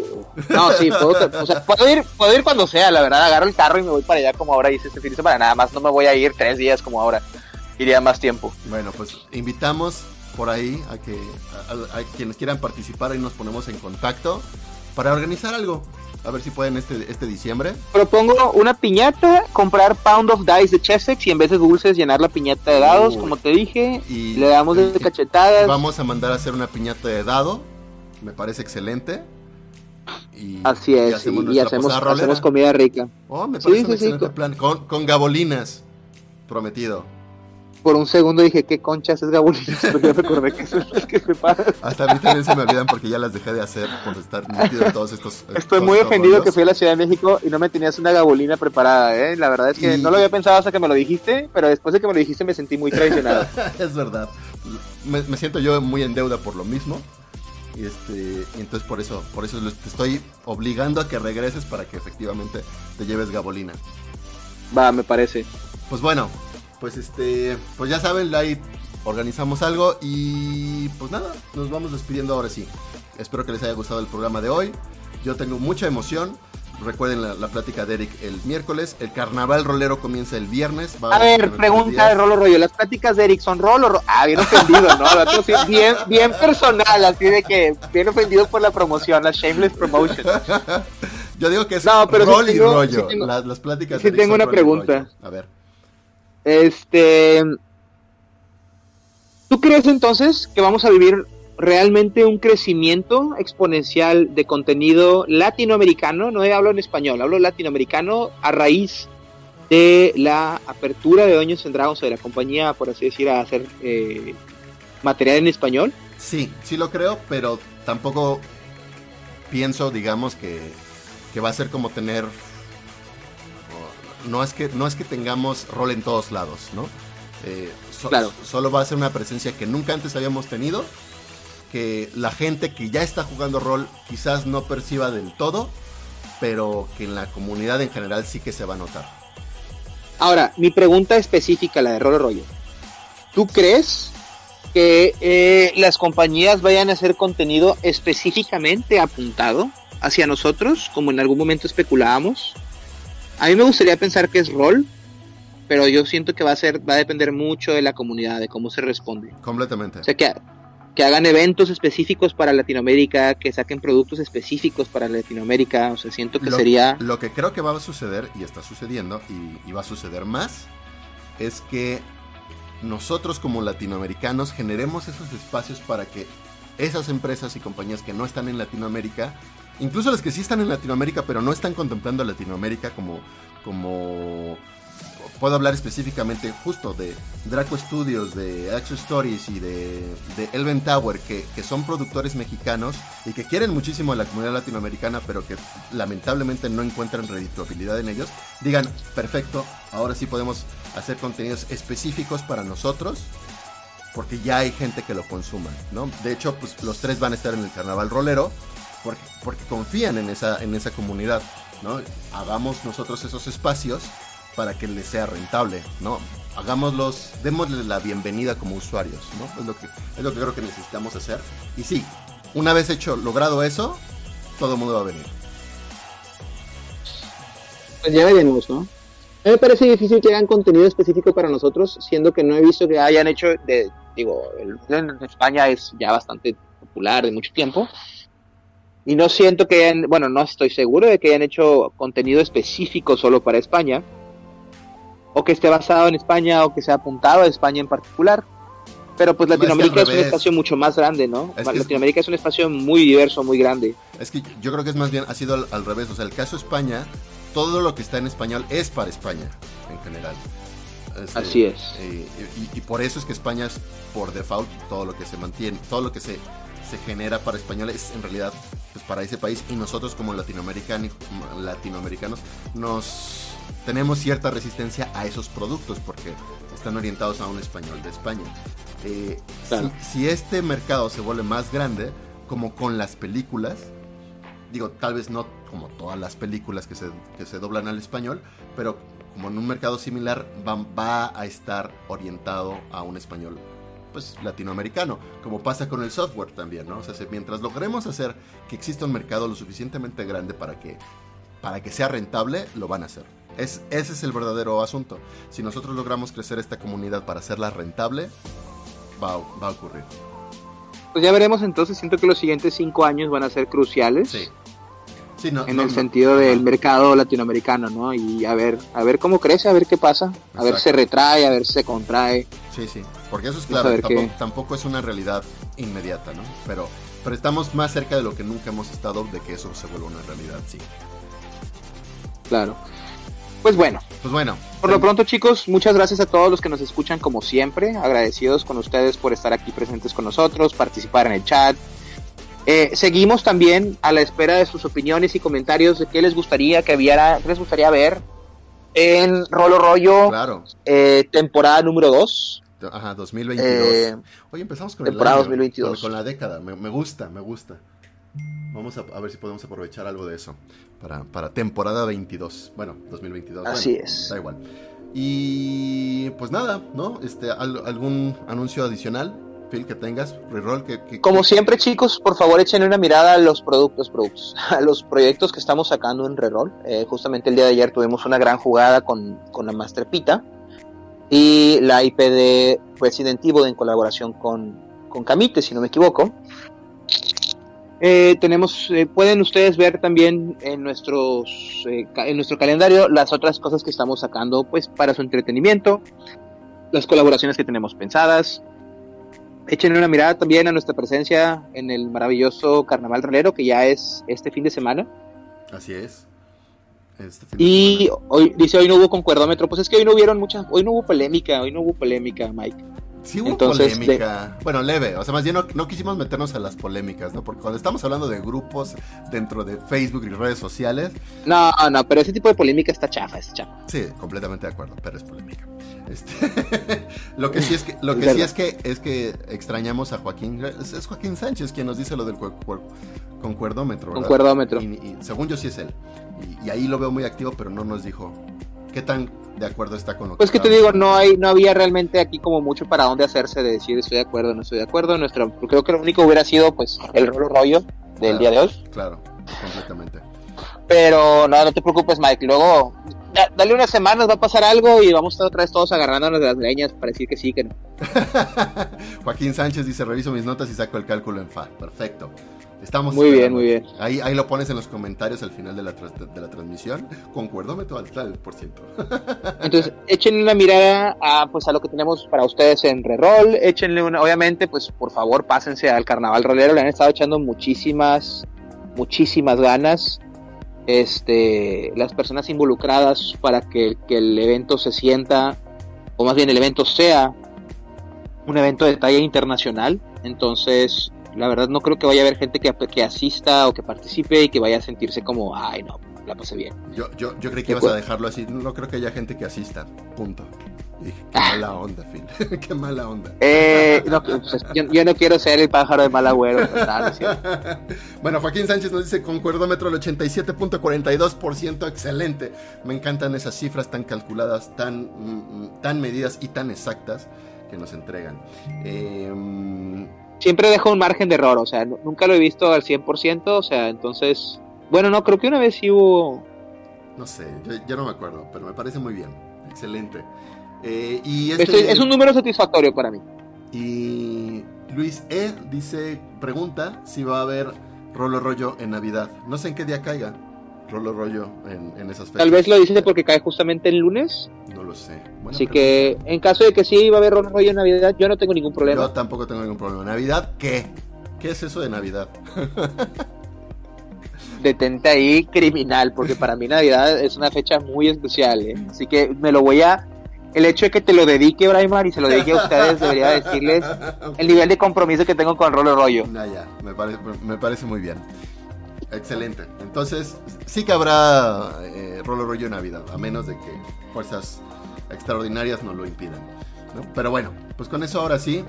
no, sí, puedo, o sea, puedo, ir, puedo ir cuando sea, la verdad, agarro el carro y me voy para allá como ahora hice este fin de semana, nada más no me voy a ir tres días como ahora, iría más tiempo. Bueno, pues invitamos por ahí a que a, quienes quieran participar, ahí nos ponemos en contacto para organizar algo. A ver si pueden este, este diciembre. Propongo una piñata, comprar Pound of Dice de Chessex y en vez de dulces llenar la piñata de dados, como te dije. Y le damos de cachetadas. Vamos a mandar a hacer una piñata de dado. Me parece excelente. Así es, y, hacemos, hacemos, comida rica. Oh, me parece un excelente plan. Con, con gabolinas, prometido. Por un segundo dije, ¿qué conchas es gabolinas? (laughs) Pero ya me acordé que es que Hasta a mí también se me olvidan porque ya las dejé de hacer por estar metido en todos estos. Estoy muy ofendido que fui a la Ciudad de México y no me tenías una gabolina preparada, ¿eh? La verdad es que no lo había pensado hasta que me lo dijiste, pero después de que me lo dijiste me sentí muy traicionado. (laughs) es verdad. me siento yo muy en deuda por lo mismo. Y, este, y entonces por eso, por eso te estoy obligando a que regreses para que efectivamente te lleves gabolina. Va, me parece. Pues bueno, pues este, pues ya saben, ahí organizamos algo y pues nada, nos vamos despidiendo ahora sí. Espero que les haya gustado el programa de hoy. Yo tengo mucha emoción. Recuerden la, plática de Eric el miércoles. El carnaval rolero comienza el viernes. a, ver, pregunta de Rolo Rollo. ¿Las pláticas de Eric son rolo? Ah, bien ofendido, ¿no? bien, bien personal, así de que bien ofendido por la promoción, la shameless promotion. (laughs) Yo digo que es no, pero rol y rollo. las, pláticas de Eric tengo una pregunta. A ver. Este. ¿Tú crees entonces que vamos a vivir realmente un crecimiento exponencial de contenido latinoamericano, no hablo en español, hablo latinoamericano a raíz de la apertura de Doños en Dragons o de la compañía, por así decir, a hacer eh, material en español. Sí, sí lo creo, pero tampoco pienso, digamos, que, que va a ser como tener... No es, que, no es que tengamos rol en todos lados, ¿no? Eh, claro. Solo va a ser una presencia que nunca antes habíamos tenido que la gente que ya está jugando rol quizás no perciba del todo, pero que en la comunidad en general sí que se va a notar. Ahora, mi pregunta específica, la de Rol Rollo. ¿Tú crees que eh, las compañías vayan a hacer contenido específicamente apuntado hacia nosotros, como en algún momento especulábamos? A mí me gustaría pensar que es rol, pero yo siento que va a ser, va a depender mucho de la comunidad, de cómo se responde. Completamente. O sea que que hagan eventos específicos para Latinoamérica, que saquen productos específicos para Latinoamérica, o sea, siento que sería... Lo que creo que va a suceder, y está sucediendo, y, va a suceder más, es que nosotros como latinoamericanos generemos esos espacios para que esas empresas y compañías que no están en Latinoamérica, incluso las que sí están en Latinoamérica pero no están contemplando Latinoamérica como, como puedo hablar específicamente justo de Draco Studios, de Action Stories y de, Elven Tower, que, son productores mexicanos y que quieren muchísimo a la comunidad latinoamericana, pero que lamentablemente no encuentran redituabilidad en ellos, digan, perfecto, ahora sí podemos hacer contenidos específicos para nosotros, porque ya hay gente que lo consuma, ¿no? De hecho, pues los tres van a estar en el carnaval rolero, porque, porque confían en esa, en esa comunidad, ¿no? Hagamos nosotros esos espacios para que les sea rentable, ¿no? Hagámoslos, démosles la bienvenida como usuarios, ¿no? Es lo que, es lo que creo que necesitamos hacer. Y sí, una vez hecho, logrado eso, todo el mundo va a venir. Pues ya veremos, ¿no? Me parece difícil que hagan contenido específico para nosotros, siendo que no he visto que hayan hecho, de, digo, el en España es ya bastante popular de mucho tiempo, y no siento que hayan, bueno, no estoy seguro de que hayan hecho contenido específico solo para España, o que esté basado en España o que sea apuntado a España en particular. Pero pues Latinoamérica es, un espacio mucho más grande, ¿no? Latinoamérica es... un espacio muy diverso, muy grande. Es que yo creo que es más bien, ha sido al, revés. O sea, el caso España, todo lo que está en español es para España, en general. Este, Así es. Eh, y, por eso es que España es por default todo lo que se mantiene, todo lo que se, se genera para español es en realidad pues, para ese país. Y nosotros como latinoamericanos, latinoamericanos nos tenemos cierta resistencia a esos productos porque están orientados a un español de España. Eh, si, este mercado se vuelve más grande, como con las películas, digo, tal vez no como todas las películas que se, que se doblan al español, pero como en un mercado similar va, va a estar orientado a un español pues latinoamericano, como pasa con el software también, ¿no? O sea, mientras logremos hacer que exista un mercado lo suficientemente grande para que para que sea rentable, lo van a hacer. Es, ese es el verdadero asunto. Si nosotros logramos crecer esta comunidad para hacerla rentable, va, a ocurrir. Pues ya veremos entonces, siento que los siguientes cinco años van a ser cruciales. Sí. en el sentido del mercado latinoamericano, ¿no? Y a ver, a ver cómo crece, a ver qué pasa, a ver si se retrae, a ver si se contrae. Sí, sí, porque eso es claro, tampoco, tampoco, es una realidad inmediata, ¿no? Pero, pero estamos más cerca de lo que nunca hemos estado de que eso se vuelva una realidad, sí. Claro. Pues bueno. Pues bueno. Por lo pronto, chicos, muchas gracias a todos los que nos escuchan como siempre. Agradecidos con ustedes por estar aquí presentes con nosotros, participar en el chat. Eh, seguimos también a la espera de sus opiniones y comentarios de qué les gustaría que viera, qué les gustaría ver en Rolo Rollo claro. Eh, temporada número 2. Ajá, 2022. Eh, Hoy empezamos con temporada el 2022. Con, la década. Me, gusta, me gusta. Vamos a, a, ver si podemos aprovechar algo de eso para, temporada 22. Bueno, 2022. Así es. Da igual. Y pues nada, ¿no? Este, ¿Algún anuncio adicional? Phil, que tengas, reroll, que, Como siempre, chicos, por favor echen una mirada a los productos, productos, (laughs) a los proyectos que estamos sacando en reroll. Eh, justamente el día de ayer tuvimos una gran jugada con, con la Master Pita y la IP de Resident Evil en colaboración con, con Camite, si no me equivoco. Eh, tenemos, eh, pueden ustedes ver también en nuestros, eh, en nuestro calendario las otras cosas que estamos sacando, pues para su entretenimiento, las colaboraciones que tenemos pensadas. Echen una mirada también a nuestra presencia en el maravilloso Carnaval Rolero que ya es este fin de semana. Así es. Este y hoy dice hoy no hubo concuerdómetro, pues es que hoy no hubieron muchas, hoy no hubo polémica, hoy no hubo polémica, Mike. Sí hubo polémica. Bueno, leve. O sea, más bien no, quisimos meternos a las polémicas, ¿no? Porque cuando estamos hablando de grupos dentro de Facebook y redes sociales. No, no, pero ese tipo de polémica está chafa, es chafa. Sí, completamente de acuerdo, pero es polémica. Este, (laughs) lo que sí es que, lo que sí es que es que extrañamos a Joaquín. Es, Joaquín Sánchez quien nos dice lo del concuerdómetro. Concuerdómetro. Y, según yo sí es él. y ahí lo veo muy activo, pero no nos dijo qué tan de acuerdo está con lo Pues que te digo, no hay, no había realmente aquí como mucho para dónde hacerse de decir estoy de acuerdo no estoy de acuerdo. Nuestro, creo que lo único hubiera sido pues el rollo rollo del día de hoy. Claro, completamente. Pero no, no te preocupes, Mike. Luego, dale unas semanas, va a pasar algo y vamos a estar otra vez todos agarrándonos de las leñas para decir que sí, que no. (laughs) Joaquín Sánchez dice, reviso mis notas y saco el cálculo en FA. Perfecto. Estamos muy bien, muy bien. Ahí, ahí lo pones en los comentarios al final de la, de la transmisión. Concuerdómetro al tal por ciento. (laughs) Entonces, échenle una mirada a, pues, a lo que tenemos para ustedes en Reroll. Échenle una, obviamente, pues por favor, pásense al carnaval rolero. Le han estado echando muchísimas, muchísimas ganas. Este, las personas involucradas para que, que el evento se sienta, o más bien el evento sea un evento de talla internacional. Entonces, la verdad no creo que vaya a haber gente que, que asista o que participe y que vaya a sentirse como, ay no, la pasé bien. Yo, yo, yo creí que ibas a dejarlo así, no creo que haya gente que asista, punto. qué ah. mala onda, Phil. (laughs) qué mala onda. Eh, pues, yo, no quiero ser el pájaro de mal agüero. (laughs) bueno, Joaquín Sánchez nos dice concuerdómetro el 87.42%. Excelente. Me encantan esas cifras tan calculadas, tan, mm, mm, tan medidas y tan exactas que nos entregan. Eh, siempre dejo un margen de error, o sea, nunca lo he visto al 100%, o sea, entonces, bueno, no, creo que una vez sí hubo... No sé, yo, no me acuerdo, pero me parece muy bien, excelente. Eh, y este es un número satisfactorio para mí. Y Luis E dice, pregunta si va a haber rolo rollo en Navidad. No sé en qué día caiga rolo rollo en, esas fechas. Tal vez lo dices porque cae justamente el lunes. No lo sé. Así que en caso de que sí va a haber rolo rollo en Navidad, yo no tengo ningún problema. Yo tampoco tengo ningún problema. ¿Navidad qué? ¿Qué es eso de Navidad? (laughs) Detente ahí, criminal, porque para mí Navidad es una fecha muy especial. ¿eh? Así que me lo voy a el hecho de que te lo dedique, Braimar, y se lo dedique a ustedes, debería decirles (laughs) el nivel de compromiso que tengo con Rolo Rollo. Ya, ya, me parece, me parece muy bien. Excelente. Entonces, sí que habrá eh, Rolo Rollo Navidad, a menos de que fuerzas extraordinarias no lo impidan. Pero bueno, pues con eso ahora sí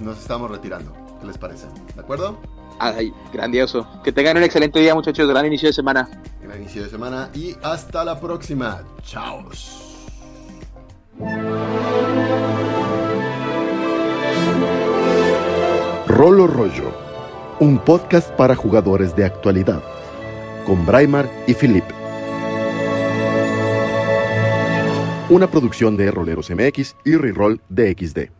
nos estamos retirando. ¿Qué les parece? ¿De acuerdo? Ay, grandioso. Que tengan un excelente día, muchachos. Gran inicio de semana. Gran inicio de semana y hasta la próxima. Chao. Rolo Rollo un podcast para jugadores de actualidad, con Braimar y Philip. Una producción de Roleros MX y Reroll DXD.